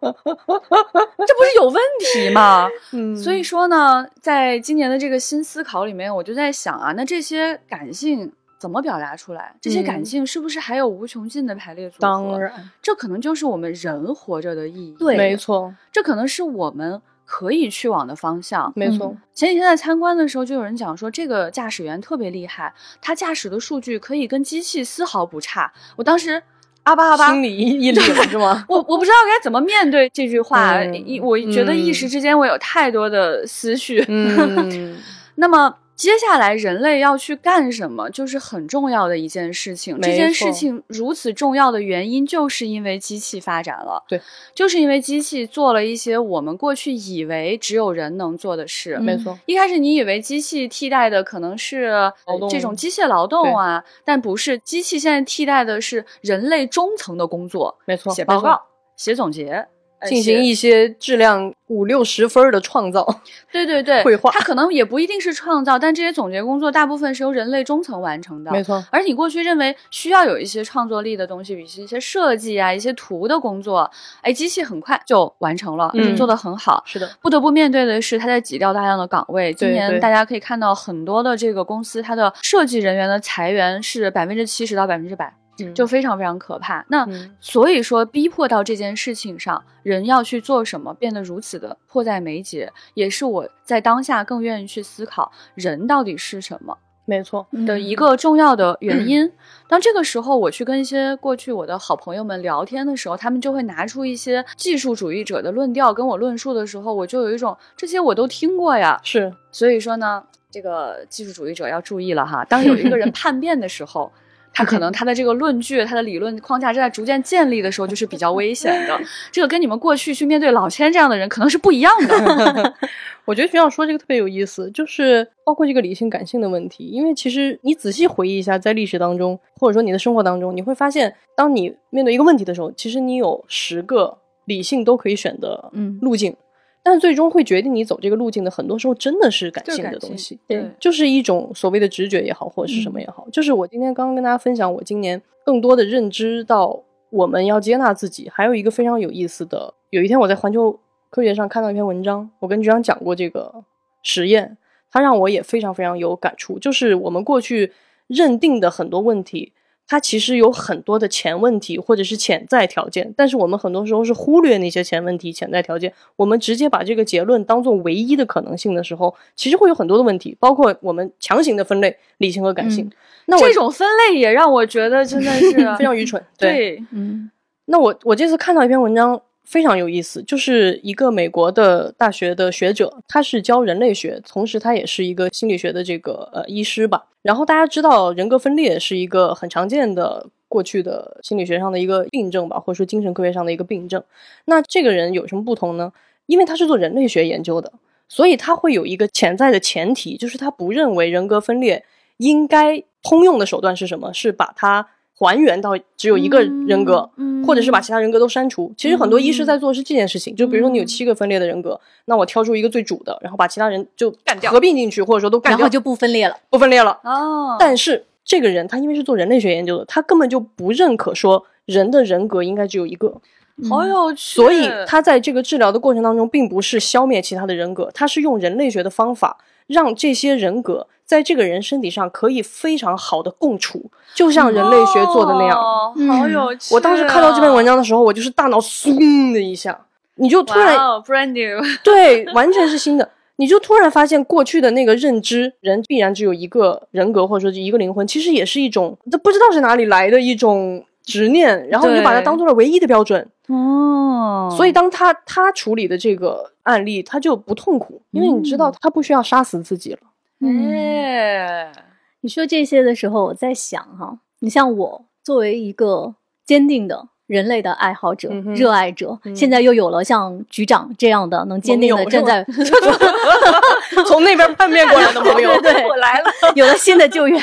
这不是有问题吗？嗯，所以说呢，在今年的这个新思考里面，我就在想啊，那这些感性怎么表达出来？这些感性是不是还有无穷尽的排列组合？当然，这可能就是我们人活着的意义。对，没错，这可能是我们。可以去往的方向，没错。前几天在参观的时候，就有人讲说，这个驾驶员特别厉害，他驾驶的数据可以跟机器丝毫不差。我当时阿巴阿巴，心里一凛是吗？我我不知道该怎么面对这句话，一我觉得一时之间我有太多的思绪。嗯，那么。接下来人类要去干什么，就是很重要的一件事情。这件事情如此重要的原因，就是因为机器发展了。对，就是因为机器做了一些我们过去以为只有人能做的事。没错，一开始你以为机器替代的可能是这种机械劳动啊，但不是，机器现在替代的是人类中层的工作。没错，写报告、写总结。进行一些质量五六十分的创造。对对对，绘画，它可能也不一定是创造，但这些总结工作大部分是由人类中层完成的。没错，而你过去认为需要有一些创作力的东西，比如一些设计啊、一些图的工作，哎，机器很快就完成了，嗯，做得很好。是的，不得不面对的是，它在挤掉大量的岗位。今年大家可以看到很多的这个公司，它的设计人员的裁员是百分之七十到百分之百。就非常非常可怕。那所以说，逼迫到这件事情上，人要去做什么，变得如此的迫在眉睫，也是我在当下更愿意去思考人到底是什么，没错的一个重要的原因。当这个时候，我去跟一些过去我的好朋友们聊天的时候，他们就会拿出一些技术主义者的论调跟我论述的时候，我就有一种这些我都听过呀。是，所以说呢，这个技术主义者要注意了哈。当有一个人 叛变的时候。他可能他的这个论据，他的理论框架正在逐渐建立的时候，就是比较危险的。这个跟你们过去去面对老千这样的人可能是不一样的。我觉得学长说这个特别有意思，就是包括这个理性感性的问题。因为其实你仔细回忆一下，在历史当中，或者说你的生活当中，你会发现，当你面对一个问题的时候，其实你有十个理性都可以选的路径。但最终会决定你走这个路径的，很多时候真的是感性的东西，对，就是一种所谓的直觉也好，或者是什么也好。就是我今天刚刚跟大家分享，我今年更多的认知到，我们要接纳自己。还有一个非常有意思的，有一天我在环球科学上看到一篇文章，我跟局长讲过这个实验，它让我也非常非常有感触。就是我们过去认定的很多问题。它其实有很多的前问题或者是潜在条件，但是我们很多时候是忽略那些前问题、潜在条件，我们直接把这个结论当做唯一的可能性的时候，其实会有很多的问题，包括我们强行的分类理性和感性。那这种分类也让我觉得真的是 非常愚蠢。对，嗯。那我我这次看到一篇文章。非常有意思，就是一个美国的大学的学者，他是教人类学，同时他也是一个心理学的这个呃医师吧。然后大家知道，人格分裂是一个很常见的过去的心理学上的一个病症吧，或者说精神科学上的一个病症。那这个人有什么不同呢？因为他是做人类学研究的，所以他会有一个潜在的前提，就是他不认为人格分裂应该通用的手段是什么？是把它。还原到只有一个人格，或者是把其他人格都删除。其实很多医师在做是这件事情。就比如说你有七个分裂的人格，那我挑出一个最主的，然后把其他人就干掉、合并进去，或者说都干掉，然后就不分裂了，不分裂了。哦。但是这个人他因为是做人类学研究的，他根本就不认可说人的人格应该只有一个。好有趣。所以他在这个治疗的过程当中，并不是消灭其他的人格，他是用人类学的方法让这些人格。在这个人身体上可以非常好的共处，就像人类学做的那样，哦好有趣。我当时看到这篇文章的时候，我就是大脑嗖的一下，你就突然 brand new，对，完全是新的。你就突然发现过去的那个认知，人必然只有一个人格或者说一个灵魂，其实也是一种这不知道是哪里来的一种执念，然后你就把它当做了唯一的标准哦。所以当他他处理的这个案例，他就不痛苦，因为你知道他不需要杀死自己了。哎，你说这些的时候，我在想哈，你像我作为一个坚定的人类的爱好者、热爱者，现在又有了像局长这样的能坚定的站在 从那边叛变过来的朋友，对，我来了，有了新的救援。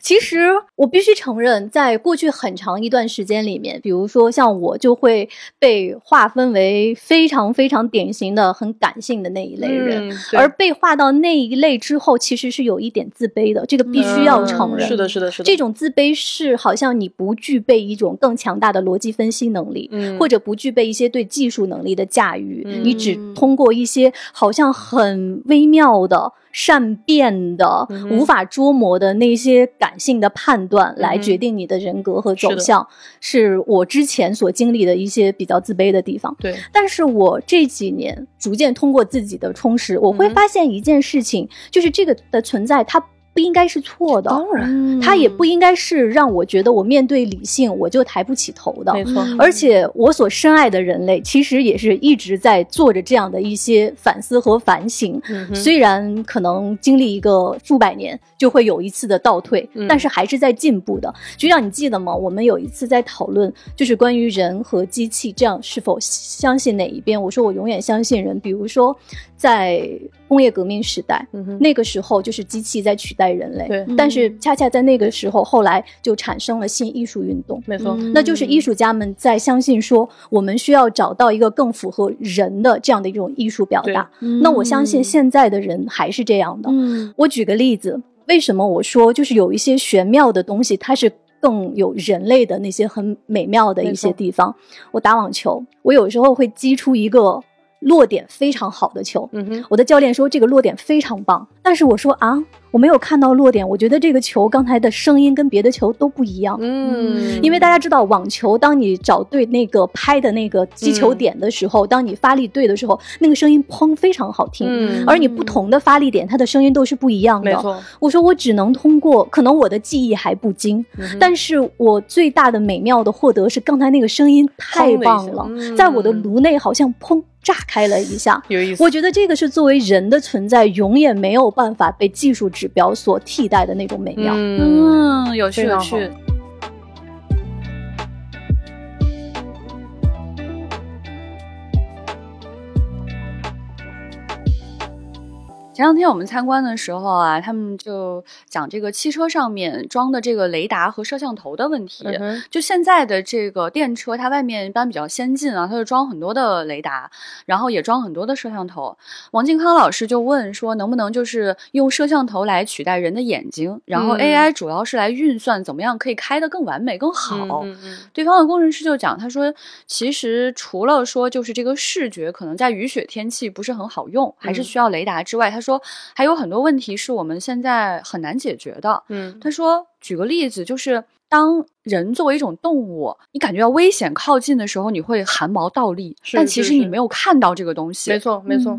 其实我必须承认，在过去很长一段时间里面，比如说像我就会被划分为非常非常典型的很感性的那一类人，而被划到那一类之后，其实是有一点自卑的，这个必须要承认。是的，是的，是的。这种自卑是好像你不具备一种更强大的逻辑分析能力，或者不具备一些对技术能力的驾驭，你只通过一些好像很微妙的。善变的、无法捉摸的那些感性的判断，来决定你的人格和走向，是我之前所经历的一些比较自卑的地方。对，但是我这几年逐渐通过自己的充实，我会发现一件事情，就是这个的存在，它。不应该是错的，当然，它也不应该是让我觉得我面对理性我就抬不起头的，没错。而且我所深爱的人类，其实也是一直在做着这样的一些反思和反省。虽然可能经历一个数百年就会有一次的倒退，但是还是在进步的。局长，你记得吗？我们有一次在讨论，就是关于人和机器这样是否相信哪一边？我说我永远相信人。比如说，在工业革命时代，那个时候就是机器在取。代人类。对，但是恰恰在那个时候，后来就产生了新艺术运动。没错，那就是艺术家们在相信说，我们需要找到一个更符合人的这样的一种艺术表达。那我相信现在的人还是这样的。我举个例子，为什么我说就是有一些玄妙的东西，它是更有人类的那些很美妙的一些地方？我打网球，我有时候会击出一个。落点非常好的球，嗯哼，我的教练说这个落点非常棒，但是我说啊。我没有看到落点，我觉得这个球刚才的声音跟别的球都不一样。嗯，因为大家知道网球，当你找对那个拍的那个击球点的时候，当你发力对的时候，那个声音砰非常好听。嗯，而你不同的发力点，它的声音都是不一样的。没错，我说我只能通过，可能我的记忆还不精，但是我最大的美妙的获得是刚才那个声音太棒了，在我的颅内好像砰炸开了一下。有意思，我觉得这个是作为人的存在，永远没有办法被技术。指标所替代的那种美妙，嗯，有趣有趣。前两天我们参观的时候啊，他们就讲这个汽车上面装的这个雷达和摄像头的问题。就现在的这个电车，它外面一般比较先进啊，它就装很多的雷达，然后也装很多的摄像头。王靖康老师就问说，能不能就是用摄像头来取代人的眼睛，然后 AI 主要是来运算怎么样可以开得更完美更好。对方的工程师就讲，他说其实除了说就是这个视觉可能在雨雪天气不是很好用，还是需要雷达之外，他说。说还有很多问题是我们现在很难解决的。嗯，他说，举个例子，就是当人作为一种动物，你感觉到危险靠近的时候，你会汗毛倒立，但其实你没有看到这个东西。没错，没错。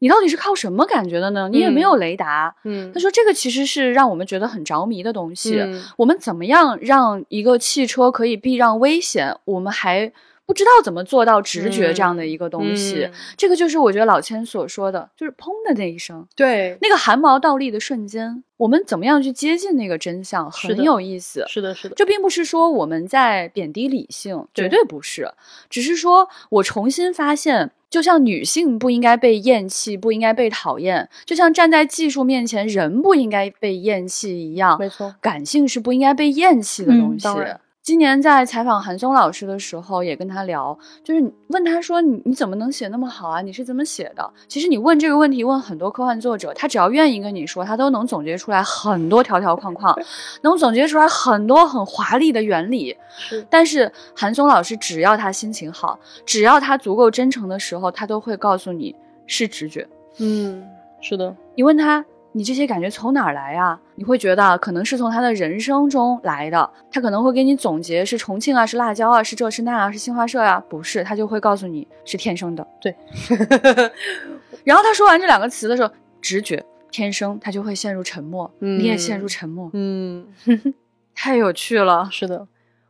你到底是靠什么感觉的呢？你也没有雷达。嗯，他说这个其实是让我们觉得很着迷的东西。我们怎么样让一个汽车可以避让危险？我们还。不知道怎么做到直觉这样的一个东西，这个就是我觉得老千所说的，就是砰的那一声，对，那个汗毛倒立的瞬间，我们怎么样去接近那个真相，很有意思。是的，是的，这并不是说我们在贬低理性，绝对不是，只是说我重新发现，就像女性不应该被厌弃，不应该被讨厌，就像站在技术面前人不应该被厌弃一样，没错，感性是不应该被厌弃的东西。今年在采访韩松老师的时候，也跟他聊，就是问他说：“你你怎么能写那么好啊？你是怎么写的？”其实你问这个问题，问很多科幻作者，他只要愿意跟你说，他都能总结出来很多条条框框，能总结出来很多很华丽的原理。是，但是韩松老师只要他心情好，只要他足够真诚的时候，他都会告诉你是直觉。嗯，是的。你问他。你这些感觉从哪儿来呀？你会觉得可能是从他的人生中来的，他可能会给你总结是重庆啊，是辣椒啊，是这是那啊，是新华社呀，不是，他就会告诉你是天生的。对，然后他说完这两个词的时候，直觉天生，他就会陷入沉默，你也陷入沉默。嗯，太有趣了。是的，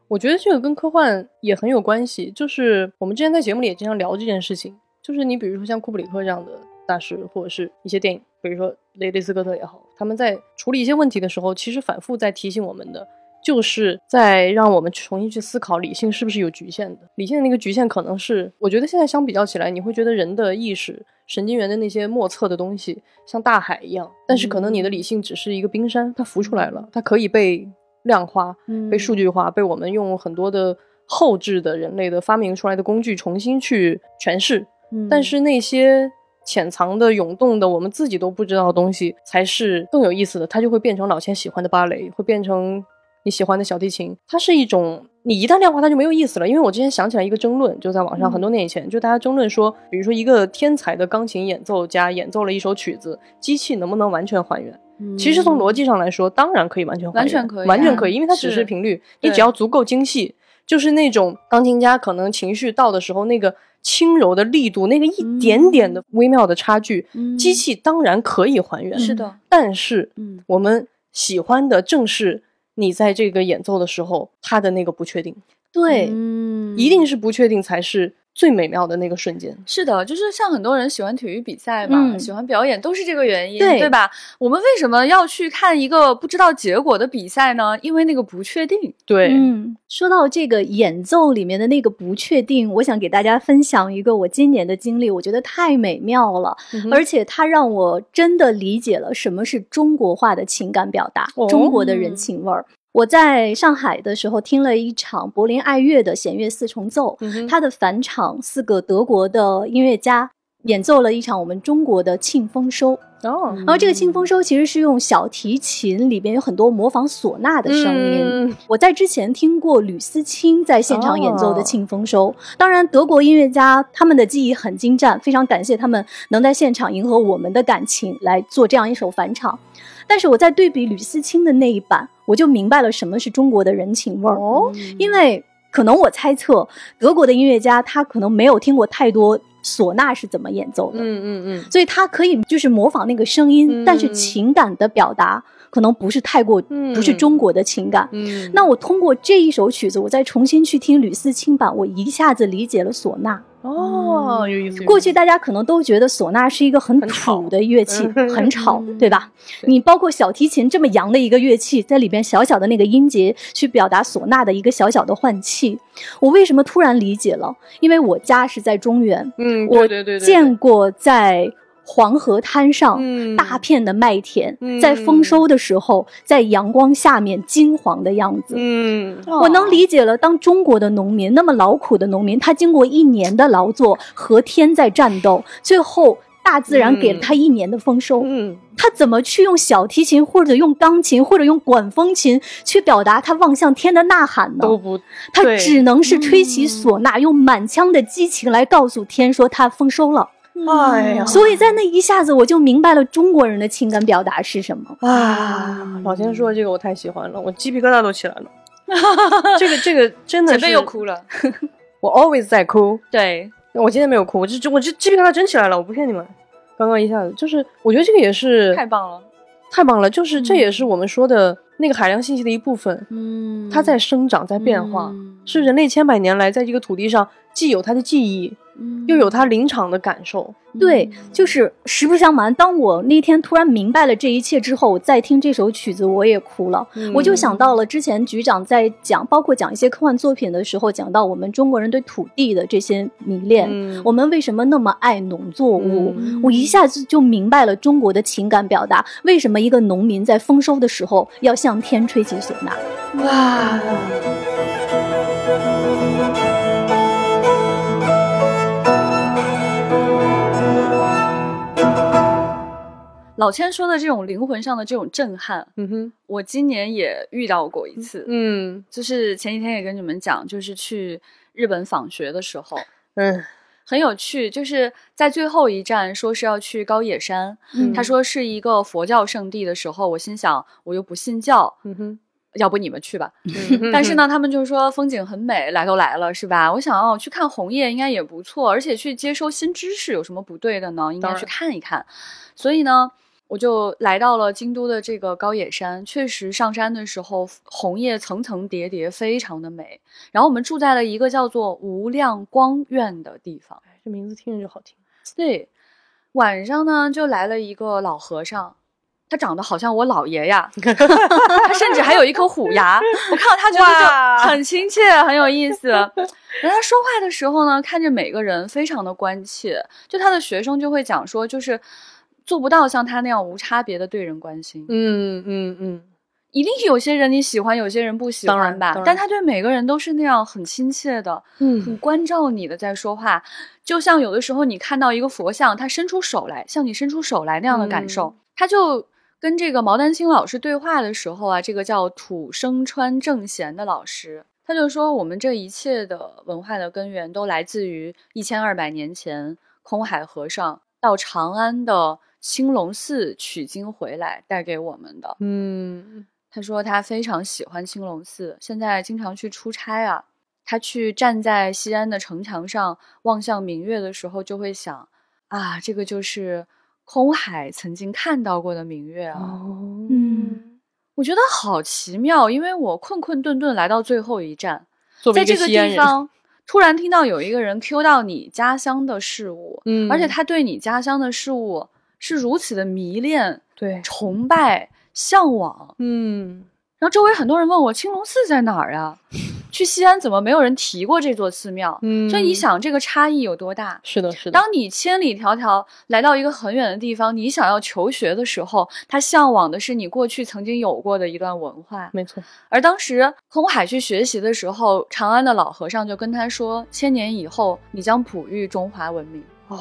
我觉得这个跟科幻也很有关系，就是我们之前在节目里也经常聊这件事情，就是你比如说像库布里克这样的大师，或者是一些电影。比如说雷迪斯科特也好，他们在处理一些问题的时候，其实反复在提醒我们的，就是在让我们重新去思考理性是不是有局限的。理性的那个局限，可能是我觉得现在相比较起来，你会觉得人的意识、神经元的那些莫测的东西像大海一样，但是可能你的理性只是一个冰山，它浮出来了，它可以被量化、被数据化，被我们用很多的后置的人类的发明出来的工具重新去诠释。但是那些。潜藏的、涌动的，我们自己都不知道的东西，才是更有意思的。它就会变成老千喜欢的芭蕾，会变成你喜欢的小提琴。它是一种，你一旦量化，它就没有意思了。因为我之前想起来一个争论，就在网上很多年以前，就大家争论说，比如说一个天才的钢琴演奏家演奏了一首曲子，机器能不能完全还原？其实从逻辑上来说，当然可以完全还原，完全可以，完全可以，因为它只是频率，你只要足够精细，就是那种钢琴家可能情绪到的时候那个。轻柔的力度，那个一点点的微妙的差距，机器当然可以还原。是的，但是，嗯，我们喜欢的正是你在这个演奏的时候，它的那个不确定。对，一定是不确定才是最美妙的那个瞬间。是的，就是像很多人喜欢体育比赛嘛，喜欢表演，都是这个原因，对吧？我们为什么要去看一个不知道结果的比赛呢？因为那个不确定。对，嗯，说到这个演奏里面的那个不确定，我想给大家分享一个我今年的经历，我觉得太美妙了，而且它让我真的理解了什么是中国化的情感表达，中国的人情味儿。我在上海的时候听了一场柏林爱乐的弦乐四重奏，它的返场四个德国的音乐家演奏了一场我们中国的庆丰收。哦，然后这个庆丰收其实是用小提琴里边有很多模仿唢呐的声音。我在之前听过吕思清在现场演奏的庆丰收，当然德国音乐家他们的技艺很精湛，非常感谢他们能在现场迎合我们的感情来做这样一首返场。但是我在对比吕思清的那一版，我就明白了什么是中国的人情味儿。哦，因为可能我猜测德国的音乐家他可能没有听过太多唢呐是怎么演奏的。嗯嗯嗯，所以他可以就是模仿那个声音，但是情感的表达可能不是太过，不是中国的情感。嗯，那我通过这一首曲子，我再重新去听吕思清版，我一下子理解了唢呐。哦，有意思。过去大家可能都觉得唢呐是一个很土的乐器，很吵，对吧？你包括小提琴这么洋的一个乐器，在里边小小的那个音节去表达唢呐的一个小小的换气。我为什么突然理解了？因为我家是在中原，嗯，我见过在。黄河滩上，大片的麦田，在丰收的时候，在阳光下面金黄的样子。嗯，我能理解了。当中国的农民那么劳苦的农民，他经过一年的劳作，和天在战斗，最后大自然给了他一年的丰收。嗯，他怎么去用小提琴，或者用钢琴，或者用管风琴去表达他望向天的呐喊呢？都不，他只能是吹起唢呐，用满腔的激情来告诉天说他丰收了。哎呀，所以在那一下子我就明白了中国人的情感表达是什么啊！老天说这个我太喜欢了，我鸡皮疙瘩都起来了。这个这个真的，前辈又哭了。我 always 在哭，对我今天没有哭，我这我这鸡皮疙瘩真起来了，我不骗你们。刚刚一下子就是，我觉得这个也是太棒了，太棒了，就是这也是我们说的那个海量信息的一部分。嗯，它在生长，在变化，是人类千百年来在这个土地上既有他的记忆。又有他临场的感受，对，就是实不相瞒，当我那天突然明白了这一切之后，我再听这首曲子，我也哭了。我就想到了之前局长在讲，包括讲一些科幻作品的时候，讲到我们中国人对土地的这些迷恋，我们为什么那么爱农作物？我一下子就明白了中国的情感表达，为什么一个农民在丰收的时候要向天吹起唢呐？哇！老千说的这种灵魂上的这种震撼，嗯哼，我今年也遇到过一次，嗯，就是前几天也跟你们讲，就是去日本访学的时候，嗯，很有趣，就是在最后一站说是要去高野山，他说是一个佛教圣地的时候，我心想我又不信教，嗯哼，要不你们去吧，但是呢，他们就说风景很美，来都来了是吧？我想哦，去看红叶应该也不错，而且去接收新知识有什么不对的呢？应该去看一看，所以呢。我就来到了京都的这个高野山，确实上山的时候红叶层层叠叠，非常的美。然后我们住在了一个叫做无量光院的地方，这名字听着就好听。对，晚上呢就来了一个老和尚，他长得好像我姥爷呀，他甚至还有一颗虎牙。我看到他觉得就很亲切，很有意思。然后他说话的时候呢，看着每个人非常的关切。就他的学生就会讲说，就是。做不到像他那样无差别的对人关心，嗯嗯嗯，一定有些人你喜欢，有些人不喜欢吧？但他对每个人都是那样很亲切的，嗯，很关照你的在说话，就像有的时候你看到一个佛像，他伸出手来向你伸出手来那样的感受。他就跟这个毛丹青老师对话的时候啊，这个叫土生川正贤的老师，他就说我们这一切的文化的根源都来自于一千二百年前空海和尚到长安的。青龙寺取经回来带给我们的，嗯，他说他非常喜欢青龙寺，现在经常去出差啊。他去站在西安的城墙上望向明月的时候，就会想啊，这个就是空海曾经看到过的明月啊。嗯，我觉得好奇妙，因为我困困顿顿来到最后一站，在这个地方。突然听到有一个人 Q 到你家乡的事物，嗯，而且他对你家乡的事物是如此的迷恋、对崇拜、向往，嗯。然后周围很多人问我青龙寺在哪儿啊？去西安怎么没有人提过这座寺庙？嗯，所以你想这个差异有多大？是的，是的。当你千里迢迢来到一个很远的地方，你想要求学的时候，他向往的是你过去曾经有过的一段文化。没错。而当时空海去学习的时候，长安的老和尚就跟他说：“千年以后，你将哺育中华文明。”哦。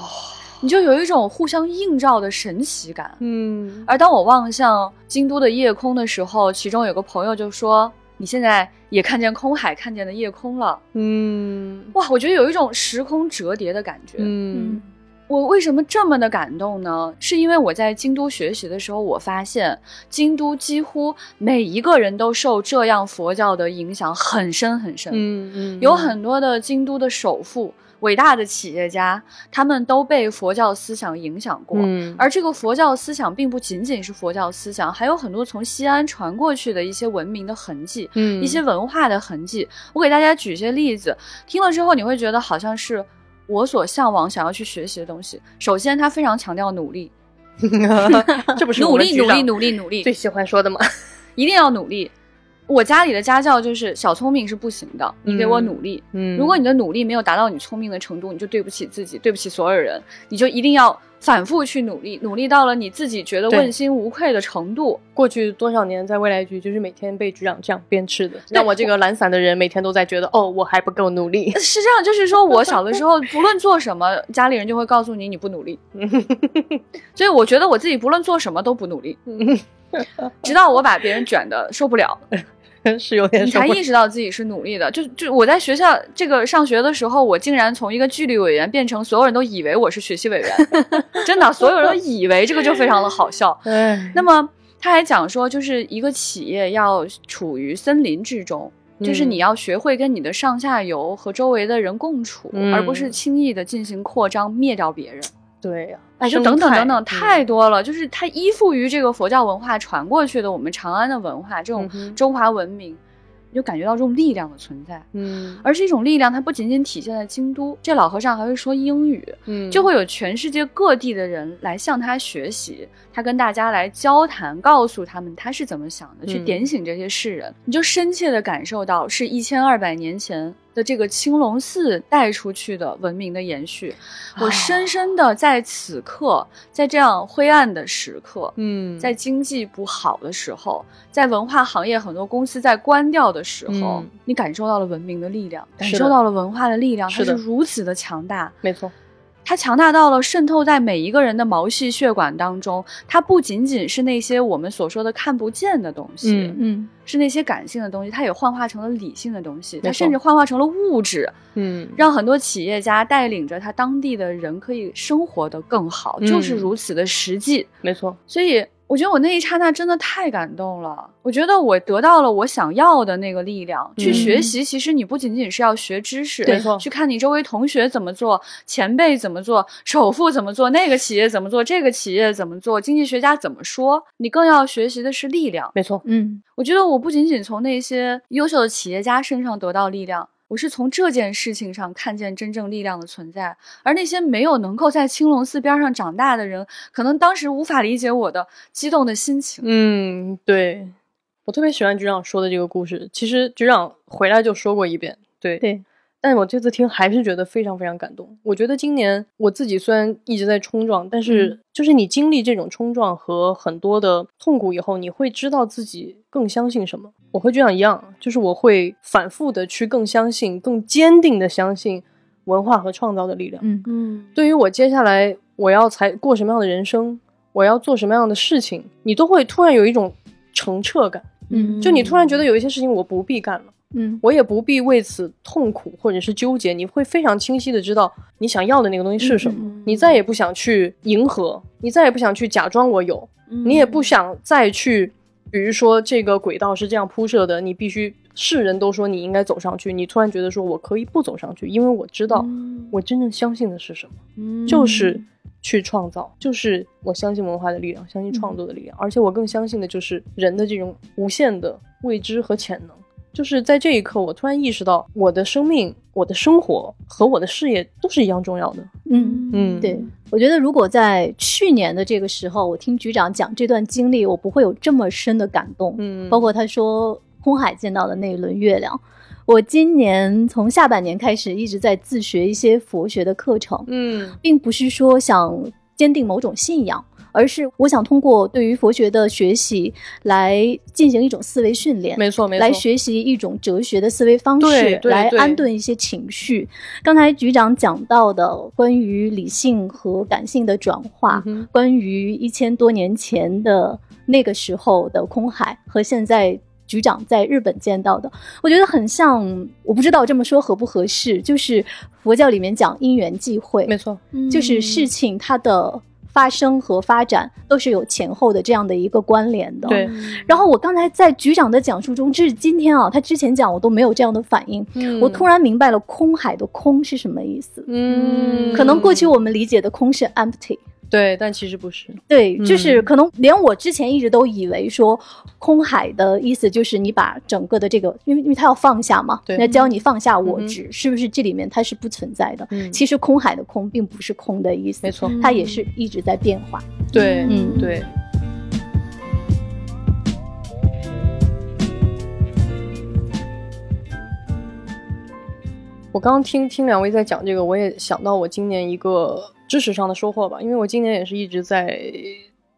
你就有一种互相映照的神奇感，嗯。而当我望向京都的夜空的时候，其中有个朋友就说：“你现在也看见空海看见的夜空了。”嗯，哇，我觉得有一种时空折叠的感觉。嗯，我为什么这么的感动呢？是因为我在京都学习的时候，我发现京都几乎每一个人都受这样佛教的影响很深很深。嗯嗯，有很多的京都的首富。伟大的企业家，他们都被佛教思想影响过，而这个佛教思想并不仅仅是佛教思想，还有很多从西安传过去的一些文明的痕迹，嗯，一些文化的痕迹。我给大家举一些例子，听了之后你会觉得好像是我所向往、想要去学习的东西。首先，他非常强调努力，这不是努力、努力、努力、努力最喜欢说的吗？一定要努力。我家里的家教就是小聪明是不行的，你给我努力。嗯，如果你的努力没有达到你聪明的程度，你就对不起自己，对不起所有人。你就一定要反复去努力，努力到了你自己觉得问心无愧的程度。过去多少年在未来局，就是每天被局长这样鞭笞的，让我这个懒散的人每天都在觉得哦，我还不够努力。是这样，就是说我小的时候 不论做什么，家里人就会告诉你你不努力。所以我觉得我自己不论做什么都不努力，直到我把别人卷的受不了。是有点，你才意识到自己是努力的。就就我在学校这个上学的时候，我竟然从一个纪律委员变成所有人都以为我是学习委员，真的，所有人都以为这个就非常的好笑。那么他还讲说，就是一个企业要处于森林之中，就是你要学会跟你的上下游和周围的人共处，而不是轻易的进行扩张，灭掉别人。对呀，哎，就等等等等，太多了。就是它依附于这个佛教文化传过去的，我们长安的文化，这种中华文明。你就感觉到这种力量的存在，嗯，而这种力量它不仅仅体现在京都，这老和尚还会说英语，嗯，就会有全世界各地的人来向他学习，他跟大家来交谈，告诉他们他是怎么想的，去点醒这些世人，你就深切的感受到是一千二百年前的这个青龙寺带出去的文明的延续。我深深的在此刻，在这样灰暗的时刻，嗯，在经济不好的时候，在文化行业很多公司在关掉的。时候，你感受到了文明的力量，感受到了文化的力量，它是如此的强大。没错，它强大到了渗透在每一个人的毛细血管当中。它不仅仅是那些我们所说的看不见的东西，嗯嗯，是那些感性的东西，它也幻化成了理性的东西，它甚至幻化成了物质，嗯，让很多企业家带领着他当地的人可以生活的更好，就是如此的实际。没错，所以。我觉得我那一刹那真的太感动了。我觉得我得到了我想要的那个力量。去学习，其实你不仅仅是要学知识，没错。去看你周围同学怎么做，前辈怎么做，首富怎么做，那个企业怎么做，这个企业怎么做，经济学家怎么说，你更要学习的是力量。没错，嗯，我觉得我不仅仅从那些优秀的企业家身上得到力量。我是从这件事情上看见真正力量的存在，而那些没有能够在青龙寺边上长大的人，可能当时无法理解我的激动的心情。嗯，对，我特别喜欢局长说的这个故事。其实局长回来就说过一遍，对对。但我这次听还是觉得非常非常感动。我觉得今年我自己虽然一直在冲撞，但是就是你经历这种冲撞和很多的痛苦以后，你会知道自己更相信什么。我和局长一样，就是我会反复的去更相信、更坚定的相信文化和创造的力量。嗯嗯，对于我接下来我要才过什么样的人生，我要做什么样的事情，你都会突然有一种澄澈感。嗯，就你突然觉得有一些事情我不必干了。嗯，我也不必为此痛苦或者是纠结，你会非常清晰的知道你想要的那个东西是什么，你再也不想去迎合，你再也不想去假装我有，你也不想再去，比如说这个轨道是这样铺设的，你必须世人都说你应该走上去，你突然觉得说我可以不走上去，因为我知道我真正相信的是什么，就是去创造，就是我相信文化的力量，相信创作的力量，而且我更相信的就是人的这种无限的未知和潜能。就是在这一刻，我突然意识到，我的生命、我的生活和我的事业都是一样重要的。嗯嗯，对，我觉得如果在去年的这个时候，我听局长讲这段经历，我不会有这么深的感动。嗯，包括他说空海见到的那一轮月亮，我今年从下半年开始一直在自学一些佛学的课程。嗯，并不是说想坚定某种信仰。而是我想通过对于佛学的学习来进行一种思维训练，没错，没错，来学习一种哲学的思维方式，来安顿一些情绪。刚才局长讲到的关于理性和感性的转化，关于一千多年前的那个时候的空海和现在局长在日本见到的，我觉得很像。我不知道这么说合不合适，就是佛教里面讲因缘际会，没错，就是事情它的。发生和发展都是有前后的这样的一个关联的。对。然后我刚才在局长的讲述中，这是今天啊，他之前讲我都没有这样的反应。嗯。我突然明白了空海的空是什么意思。嗯。可能过去我们理解的空是 empty。对，但其实不是。对，就是可能连我之前一直都以为说，空海的意思就是你把整个的这个，因为因为他要放下嘛，对，那教你放下我执，是不是这里面它是不存在的？嗯，其实空海的空并不是空的意思，没错，它也是一直在变化。对，嗯，对。我刚刚听听两位在讲这个，我也想到我今年一个。知识上的收获吧，因为我今年也是一直在，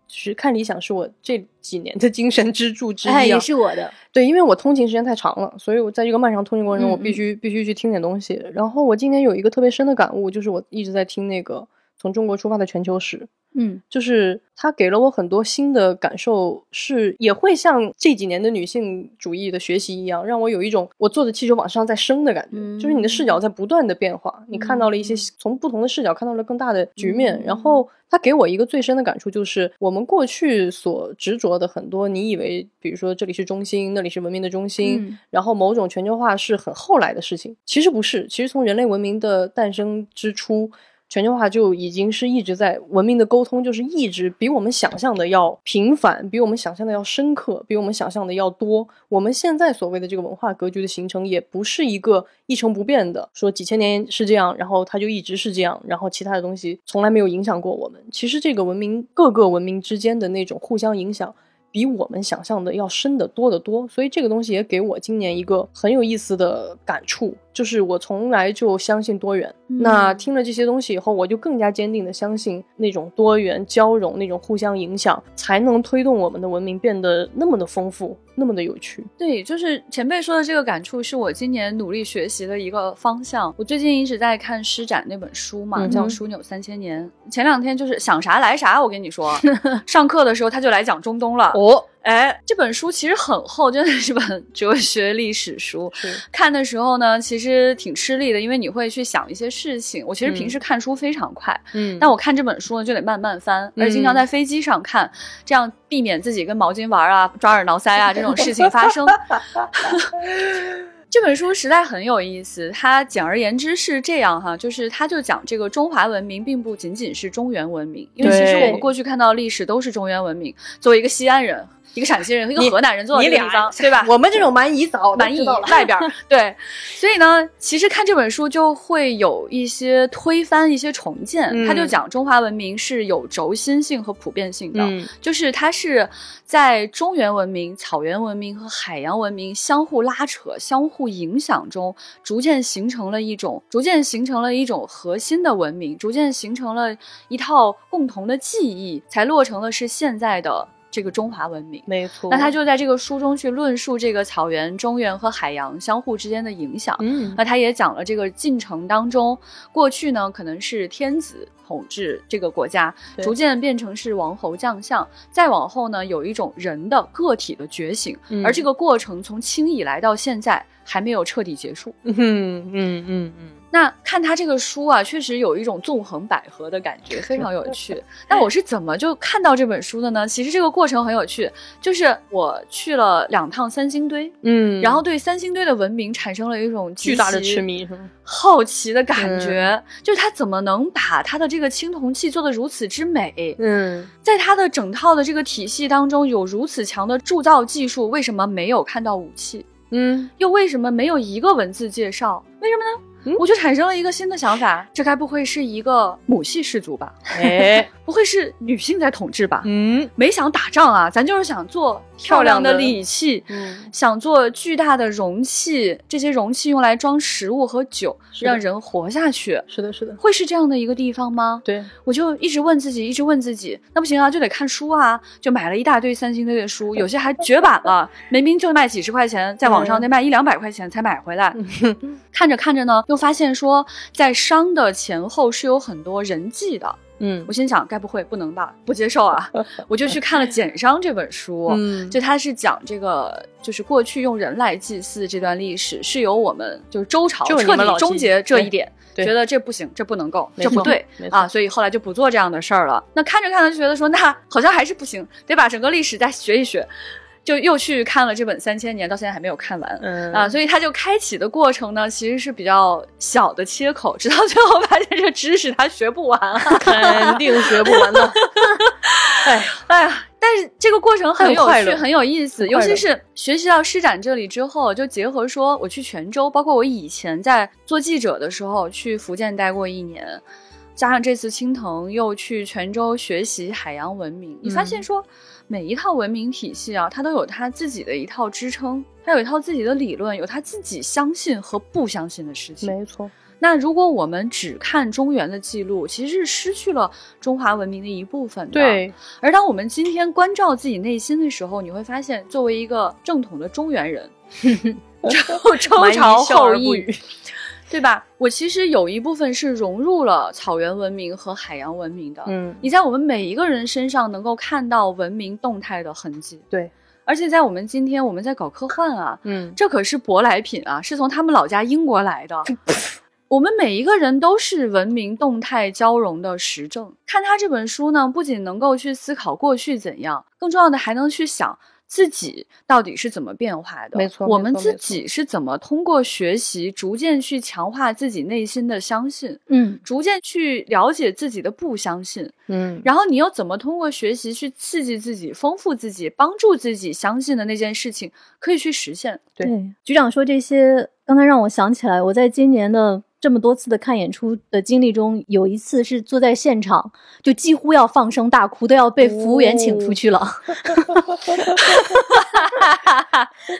是看理想是我这几年的精神支柱之一，也是我的。对，因为我通勤时间太长了，所以我在这个漫长通勤过程中，我必须必须去听点东西。然后我今年有一个特别深的感悟，就是我一直在听那个从中国出发的全球史。嗯，就是它给了我很多新的感受，是也会像这几年的女性主义的学习一样，让我有一种我坐着气球往上在升的感觉。就是你的视角在不断的变化，你看到了一些从不同的视角看到了更大的局面。然后它给我一个最深的感触，就是我们过去所执着的很多，你以为比如说这里是中心，那里是文明的中心，然后某种全球化是很后来的事情，其实不是。其实从人类文明的诞生之初。全球化就已经是一直在文明的沟通，就是一直比我们想象的要频繁，比我们想象的要深刻，比我们想象的要多。我们现在所谓的这个文化格局的形成，也不是一个一成不变的，说几千年是这样，然后它就一直是这样，然后其他的东西从来没有影响过我们。其实这个文明各个文明之间的那种互相影响。比我们想象的要深得多得多，所以这个东西也给我今年一个很有意思的感触，就是我从来就相信多元。那听了这些东西以后，我就更加坚定的相信那种多元交融、那种互相影响，才能推动我们的文明变得那么的丰富。那么的有趣，对，就是前辈说的这个感触，是我今年努力学习的一个方向。我最近一直在看施展那本书嘛，叫《枢纽三千年》。前两天就是想啥来啥，我跟你说，上课的时候他就来讲中东了。哦。哎，这本书其实很厚，真的是本哲学历史书。看的时候呢，其实挺吃力的，因为你会去想一些事情。我其实平时看书非常快，嗯，但我看这本书呢就得慢慢翻，而经常在飞机上看，这样避免自己跟毛巾玩啊、抓耳挠腮啊这种事情发生。这本书实在很有意思，它简而言之是这样哈，就是它就讲这个中华文明并不仅仅是中原文明，因为其实我们过去看到历史都是中原文明。作为一个西安人。一个陕西人和一个河南人坐在这个地方，对吧？我们这种蛮夷早蛮夷外边，对，所以呢，其实看这本书就会有一些推翻、一些重建。他就讲中华文明是有轴心性和普遍性的，就是它是在中原文明、草原文明和海洋文明相互拉扯、相互影响中，逐渐形成了一种，逐渐形成了一种核心的文明，逐渐形成了一套共同的记忆，才落成了是现在的。这个中华文明，没错。那他就在这个书中去论述这个草原、中原和海洋相互之间的影响。嗯，那他也讲了这个进程当中，过去呢可能是天子统治这个国家，逐渐变成是王侯将相，再往后呢有一种人的个体的觉醒，而这个过程从清以来到现在还没有彻底结束。嗯嗯嗯嗯。那看他这个书啊，确实有一种纵横捭阖的感觉，非常有趣。那我是怎么就看到这本书的呢？其实这个过程很有趣，就是我去了两趟三星堆，嗯，然后对三星堆的文明产生了一种巨大的痴迷，好奇的感觉，就是他怎么能把他的这个青铜器做得如此之美？嗯，在他的整套的这个体系当中有如此强的铸造技术，为什么没有看到武器？嗯，又为什么没有一个文字介绍？为什么呢？我就产生了一个新的想法，这该不会是一个母系氏族吧？哎，不会是女性在统治吧？嗯，没想打仗啊，咱就是想做漂亮的礼器，想做巨大的容器，这些容器用来装食物和酒，让人活下去。是的，是的，会是这样的一个地方吗？对，我就一直问自己，一直问自己，那不行啊，就得看书啊，就买了一大堆三星堆的书，有些还绝版了，明明就卖几十块钱，在网上得卖一两百块钱才买回来。看着看着呢，又发现说，在商的前后是有很多人迹的。嗯，我心想，该不会不能吧？不接受啊！我就去看了《简商》这本书，嗯，就他是讲这个，就是过去用人来祭祀这段历史，是由我们就是周朝彻底终结这一点，觉得这不行，这不能够，这不对啊，所以后来就不做这样的事儿了。那看着看着就觉得说，那好像还是不行，得把整个历史再学一学。就又去看了这本《三千年》，到现在还没有看完，嗯啊，所以他就开启的过程呢，其实是比较小的切口，直到最后发现这知识他学不完，肯定学不完的。哎呀哎呀，但是这个过程很有趣，很有意思，尤其是学习到施展这里之后，就结合说我去泉州，包括我以前在做记者的时候去福建待过一年，加上这次青藤又去泉州学习海洋文明，你发现说。每一套文明体系啊，它都有它自己的一套支撑，它有一套自己的理论，有它自己相信和不相信的事情。没错。那如果我们只看中原的记录，其实是失去了中华文明的一部分的。对。而当我们今天关照自己内心的时候，你会发现，作为一个正统的中原人，周 周朝后裔。对吧？我其实有一部分是融入了草原文明和海洋文明的。嗯，你在我们每一个人身上能够看到文明动态的痕迹。对，而且在我们今天，我们在搞科幻啊，嗯，这可是舶来品啊，是从他们老家英国来的。我们每一个人都是文明动态交融的实证。看他这本书呢，不仅能够去思考过去怎样，更重要的还能去想。自己到底是怎么变化的？没错，我们自己是怎么通过学习逐渐去强化自己内心的相信？嗯，逐渐去了解自己的不相信。嗯，然后你又怎么通过学习去刺激自己、丰富自己、帮助自己相信的那件事情可以去实现？对，局长说这些，刚才让我想起来，我在今年的。这么多次的看演出的经历中，有一次是坐在现场，就几乎要放声大哭，都要被服务员请出去了。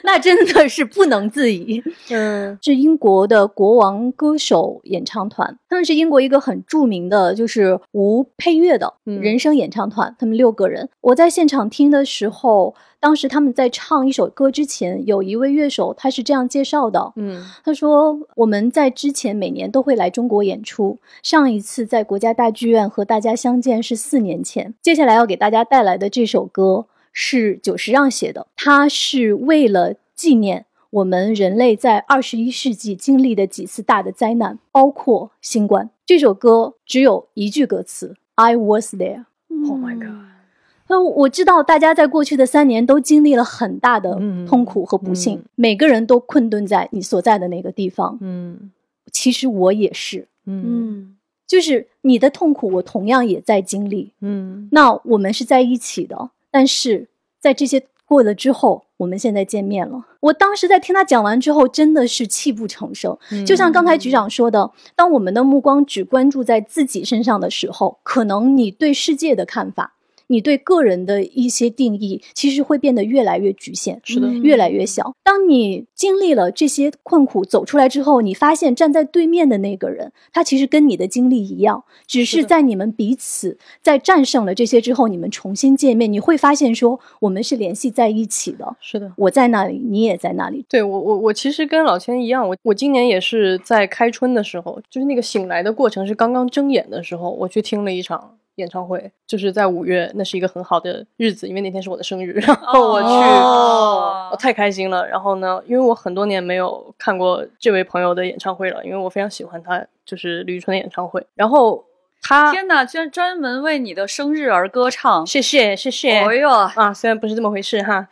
那真的是不能自已。嗯，是英国的国王歌手演唱团，他们是英国一个很著名的，就是无配乐的人声演唱团。他们六个人，我在现场听的时候。当时他们在唱一首歌之前，有一位乐手他是这样介绍的，嗯，他说我们在之前每年都会来中国演出，上一次在国家大剧院和大家相见是四年前。接下来要给大家带来的这首歌是久石让写的，他是为了纪念我们人类在二十一世纪经历的几次大的灾难，包括新冠。这首歌只有一句歌词：I was there。Oh my god。那我知道，大家在过去的三年都经历了很大的痛苦和不幸，每个人都困顿在你所在的那个地方。嗯，其实我也是。嗯，就是你的痛苦，我同样也在经历。嗯，那我们是在一起的，但是在这些过了之后，我们现在见面了。我当时在听他讲完之后，真的是泣不成声。就像刚才局长说的，当我们的目光只关注在自己身上的时候，可能你对世界的看法。你对个人的一些定义，其实会变得越来越局限，是的，越来越小。当你经历了这些困苦走出来之后，你发现站在对面的那个人，他其实跟你的经历一样，只是在你们彼此在战胜了这些之后，你们重新见面，你会发现说我们是联系在一起的。是的，我在那里，你也在那里。对我，我我其实跟老千一样，我我今年也是在开春的时候，就是那个醒来的过程是刚刚睁眼的时候，我去听了一场。演唱会就是在五月，那是一个很好的日子，因为那天是我的生日，然后我去，我太开心了。然后呢，因为我很多年没有看过这位朋友的演唱会了，因为我非常喜欢他，就是李宇春的演唱会。然后他，天哪，居然专门为你的生日而歌唱，谢谢谢谢。哎呦啊，虽然不是这么回事哈，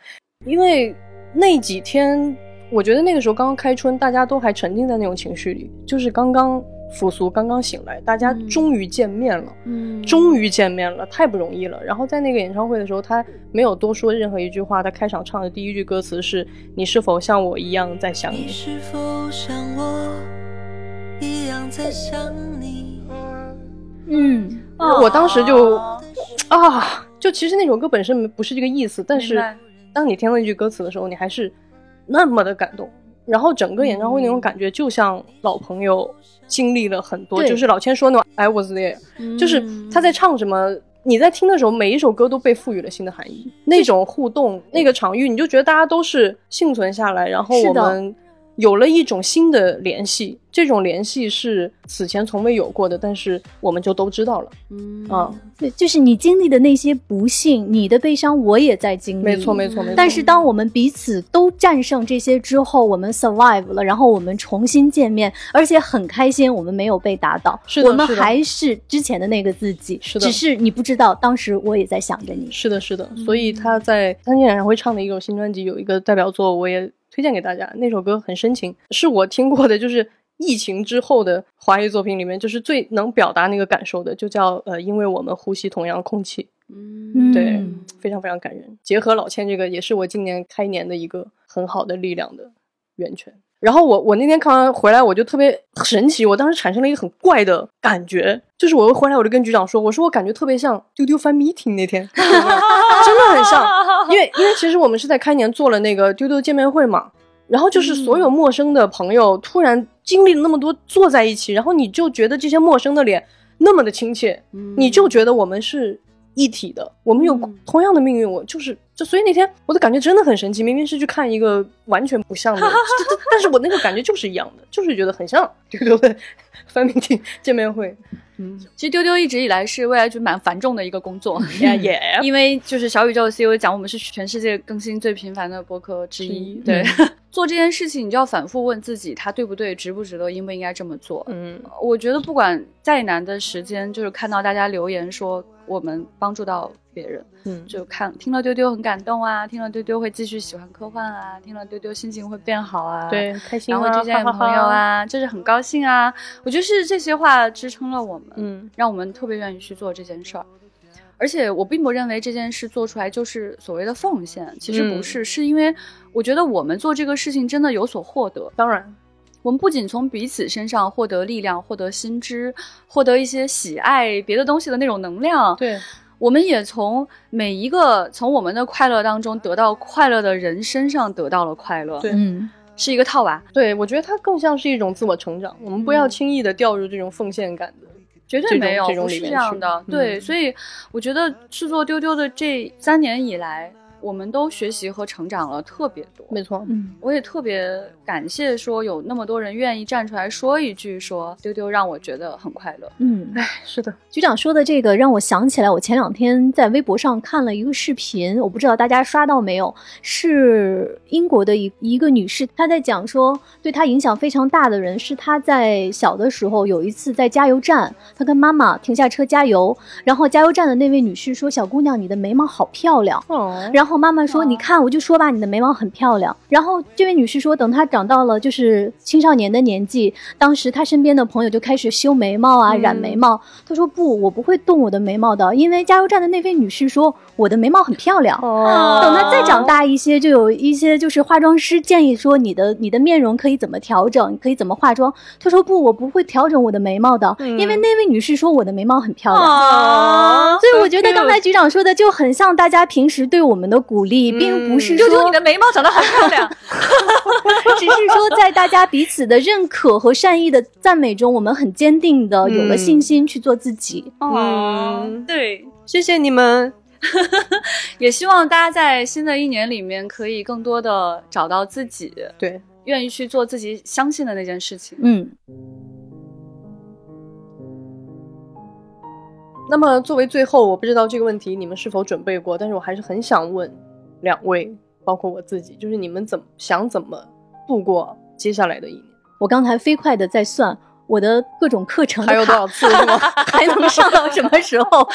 因为那几天，我觉得那个时候刚刚开春，大家都还沉浸在那种情绪里，就是刚刚。复苏刚刚醒来，大家终于见面了，嗯，终于见面了，太不容易了。然后在那个演唱会的时候，他没有多说任何一句话，他开场唱的第一句歌词是“你是否像我一样在想你”。是否像我一样在想你？嗯，我当时就啊，就其实那首歌本身不是这个意思，但是当你听到那句歌词的时候，你还是那么的感动。然后整个演唱会那种感觉，就像老朋友经历了很多，就是老千说那种 I was there，就是他在唱什么，你在听的时候，每一首歌都被赋予了新的含义。那种互动，那个场域，你就觉得大家都是幸存下来，然后我们。有了一种新的联系，这种联系是此前从未有过的，但是我们就都知道了。嗯啊，对，就是你经历的那些不幸，你的悲伤，我也在经历。没错，没错，没错。但是当我们彼此都战胜这些之后，我们 survive 了，然后我们重新见面，而且很开心，我们没有被打倒，是的，我们还是之前的那个自己。是的，只是你不知道，当时我也在想着你。是的，是的。所以他在当天演唱会唱的一首新专辑有一个代表作，我也。推荐给大家那首歌很深情，是我听过的，就是疫情之后的华语作品里面，就是最能表达那个感受的，就叫呃，因为我们呼吸同样空气，嗯，对，非常非常感人。结合老千这个，也是我今年开年的一个很好的力量的源泉。然后我我那天看完回来，我就特别神奇，我当时产生了一个很怪的感觉，就是我回来我就跟局长说，我说我感觉特别像丢丢翻 meeting 那天，真的很像，因为因为其实我们是在开年做了那个丢丢见面会嘛，然后就是所有陌生的朋友突然经历了那么多坐在一起，然后你就觉得这些陌生的脸那么的亲切，你就觉得我们是。一体的，我们有同样的命运，我就是，就所以那天我的感觉真的很神奇。明明是去看一个完全不像的，但是我那个感觉就是一样的，就是觉得很像丢丢的 翻明厅见面会。嗯，其实丢丢一直以来是未来局蛮繁重的一个工作，也 因为就是小宇宙 CEO 讲，我们是全世界更新最频繁的播客之一。对，做这件事情你就要反复问自己，它对不对，值不值得，应不应该这么做。嗯，我觉得不管再难的时间，就是看到大家留言说。我们帮助到别人，嗯，就看听了丢丢很感动啊，听了丢丢会继续喜欢科幻啊，听了丢丢心情会变好啊，对，开心，然后推荐给朋友啊，就是很高兴啊。我觉得是这些话支撑了我们，嗯，让我们特别愿意去做这件事儿。而且我并不认为这件事做出来就是所谓的奉献，其实不是，是因为我觉得我们做这个事情真的有所获得。当然。我们不仅从彼此身上获得力量、获得新知、获得一些喜爱别的东西的那种能量，对，我们也从每一个从我们的快乐当中得到快乐的人身上得到了快乐，对，嗯，是一个套娃。对，我觉得它更像是一种自我成长。我们不要轻易的掉入这种奉献感的，绝对没有不是这样的。对，所以我觉得制作丢丢的这三年以来。我们都学习和成长了特别多，没错，嗯，我也特别感谢说有那么多人愿意站出来说一句，说丢丢让我觉得很快乐，嗯，哎，是的，局长说的这个让我想起来，我前两天在微博上看了一个视频，我不知道大家刷到没有，是英国的一一个女士，她在讲说对她影响非常大的人是她在小的时候有一次在加油站，她跟妈妈停下车加油，然后加油站的那位女士说：“小姑娘，你的眉毛好漂亮。”哦，然后。然后妈妈说：“你看，我就说吧，你的眉毛很漂亮。”然后这位女士说：“等她长到了就是青少年的年纪，当时她身边的朋友就开始修眉毛啊、染眉毛。她说：不，我不会动我的眉毛的，因为加油站的那位女士说我的眉毛很漂亮。等她再长大一些，就有一些就是化妆师建议说你的你的面容可以怎么调整，可以怎么化妆。她说：不，我不会调整我的眉毛的，因为那位女士说我的眉毛很漂亮。所以我觉得刚才局长说的就很像大家平时对我们的。”鼓励并不是说你的眉毛长得很漂亮，只是说在大家彼此的认可和善意的赞美中，我们很坚定的有了信心去做自己。哦，对，谢谢你们，也希望大家在新的一年里面可以更多的找到自己，对，愿意去做自己相信的那件事情。嗯。那么，作为最后，我不知道这个问题你们是否准备过，但是我还是很想问两位，包括我自己，就是你们怎么想怎么度过接下来的一年？我刚才飞快的在算我的各种课程还有多少次，是吗？还能上到什么时候？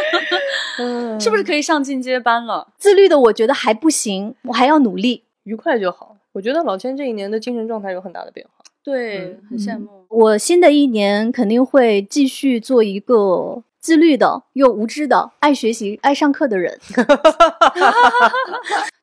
是不是可以上进阶班了？自律的我觉得还不行，我还要努力，愉快就好。我觉得老千这一年的精神状态有很大的变化。对，很羡慕。我新的一年肯定会继续做一个自律的又无知的爱学习、爱上课的人。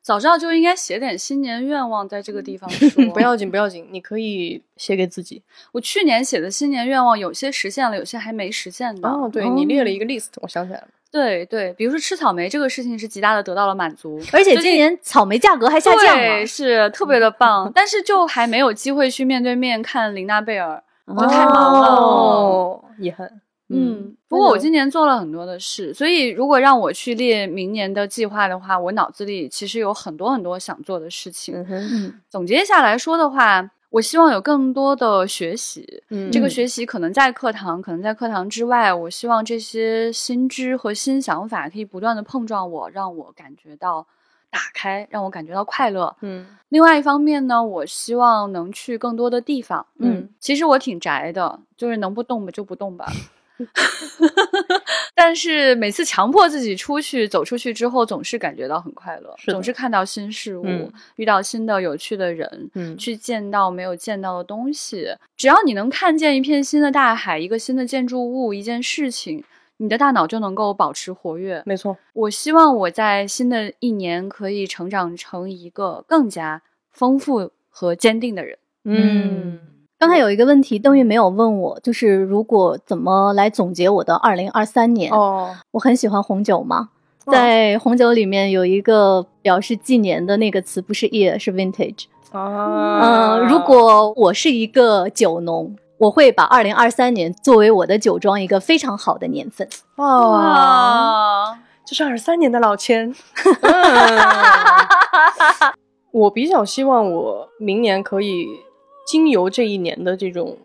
早知道就应该写点新年愿望在这个地方说。不要紧，不要紧，你可以写给自己。我去年写的新年愿望有些实现了，有些还没实现的。哦，对你列了一个 list，我想起来了。对对，比如说吃草莓这个事情是极大的得到了满足，而且今年草莓价格还下降了，是特别的棒。但是就还没有机会去面对面看琳娜贝尔，就太忙了，遗憾。嗯，不过我今年做了很多的事，所以如果让我去列明年的计划的话，我脑子里其实有很多很多想做的事情。嗯，总结下来说的话。我希望有更多的学习，嗯，这个学习可能在课堂，可能在课堂之外。我希望这些新知和新想法可以不断的碰撞我，让我感觉到打开，让我感觉到快乐。嗯，另外一方面呢，我希望能去更多的地方。嗯，其实我挺宅的，就是能不动吧就不动吧。但是每次强迫自己出去走出去之后，总是感觉到很快乐，总是看到新事物，遇到新的有趣的人，嗯，去见到没有见到的东西。只要你能看见一片新的大海，一个新的建筑物，一件事情，你的大脑就能够保持活跃。没错，我希望我在新的一年可以成长成一个更加丰富和坚定的人。嗯。刚才有一个问题，邓玉没有问我，就是如果怎么来总结我的二零二三年？哦，我很喜欢红酒嘛，在红酒里面有一个表示纪年的那个词，不是 year，是 vintage。啊，嗯，如果我是一个酒农，我会把二零二三年作为我的酒庄一个非常好的年份。哇，这是二三年的老千。我比较希望我明年可以。经由这一年的这种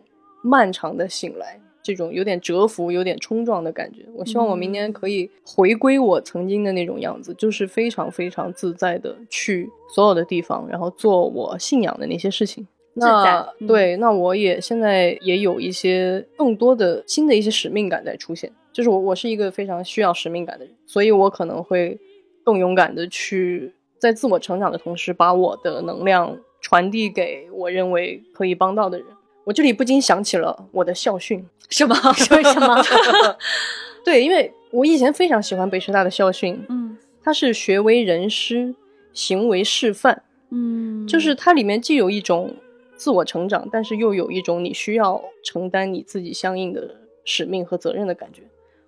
漫长的醒来，这种有点蛰伏、有点冲撞的感觉，我希望我明年可以回归我曾经的那种样子，就是非常非常自在的去所有的地方，然后做我信仰的那些事情。那对，那我也现在也有一些更多的新的一些使命感在出现，就是我我是一个非常需要使命感的人，所以我可能会更勇敢的去在自我成长的同时，把我的能量。传递给我认为可以帮到的人，我这里不禁想起了我的校训，是吗？为什么？对，因为我以前非常喜欢北师大的校训，嗯，它是学为人师，行为示范，嗯，就是它里面既有一种自我成长，但是又有一种你需要承担你自己相应的使命和责任的感觉，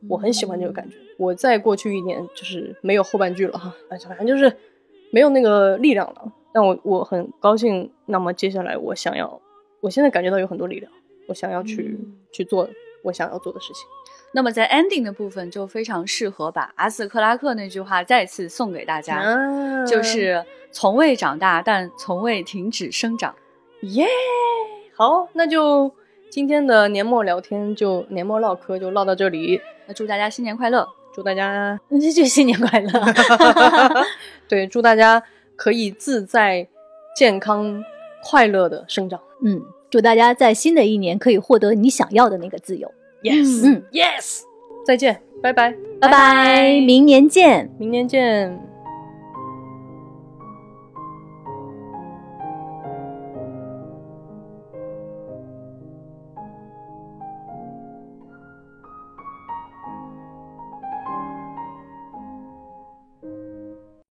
我很喜欢这个感觉。我在过去一年就是没有后半句了哈，反正就是没有那个力量了。但我我很高兴。那么接下来，我想要，我现在感觉到有很多力量，我想要去去做我想要做的事情。那么在 ending 的部分，就非常适合把阿斯克拉克那句话再次送给大家，就是从未长大，但从未停止生长。耶，好，那就今天的年末聊天，就年末唠嗑就唠到这里。那祝大家新年快乐，祝大家就新年快乐。对，祝大家。可以自在、健康、快乐的生长。嗯，祝大家在新的一年可以获得你想要的那个自由。Yes，嗯，Yes，再见，拜拜，拜拜，明年见，明年见。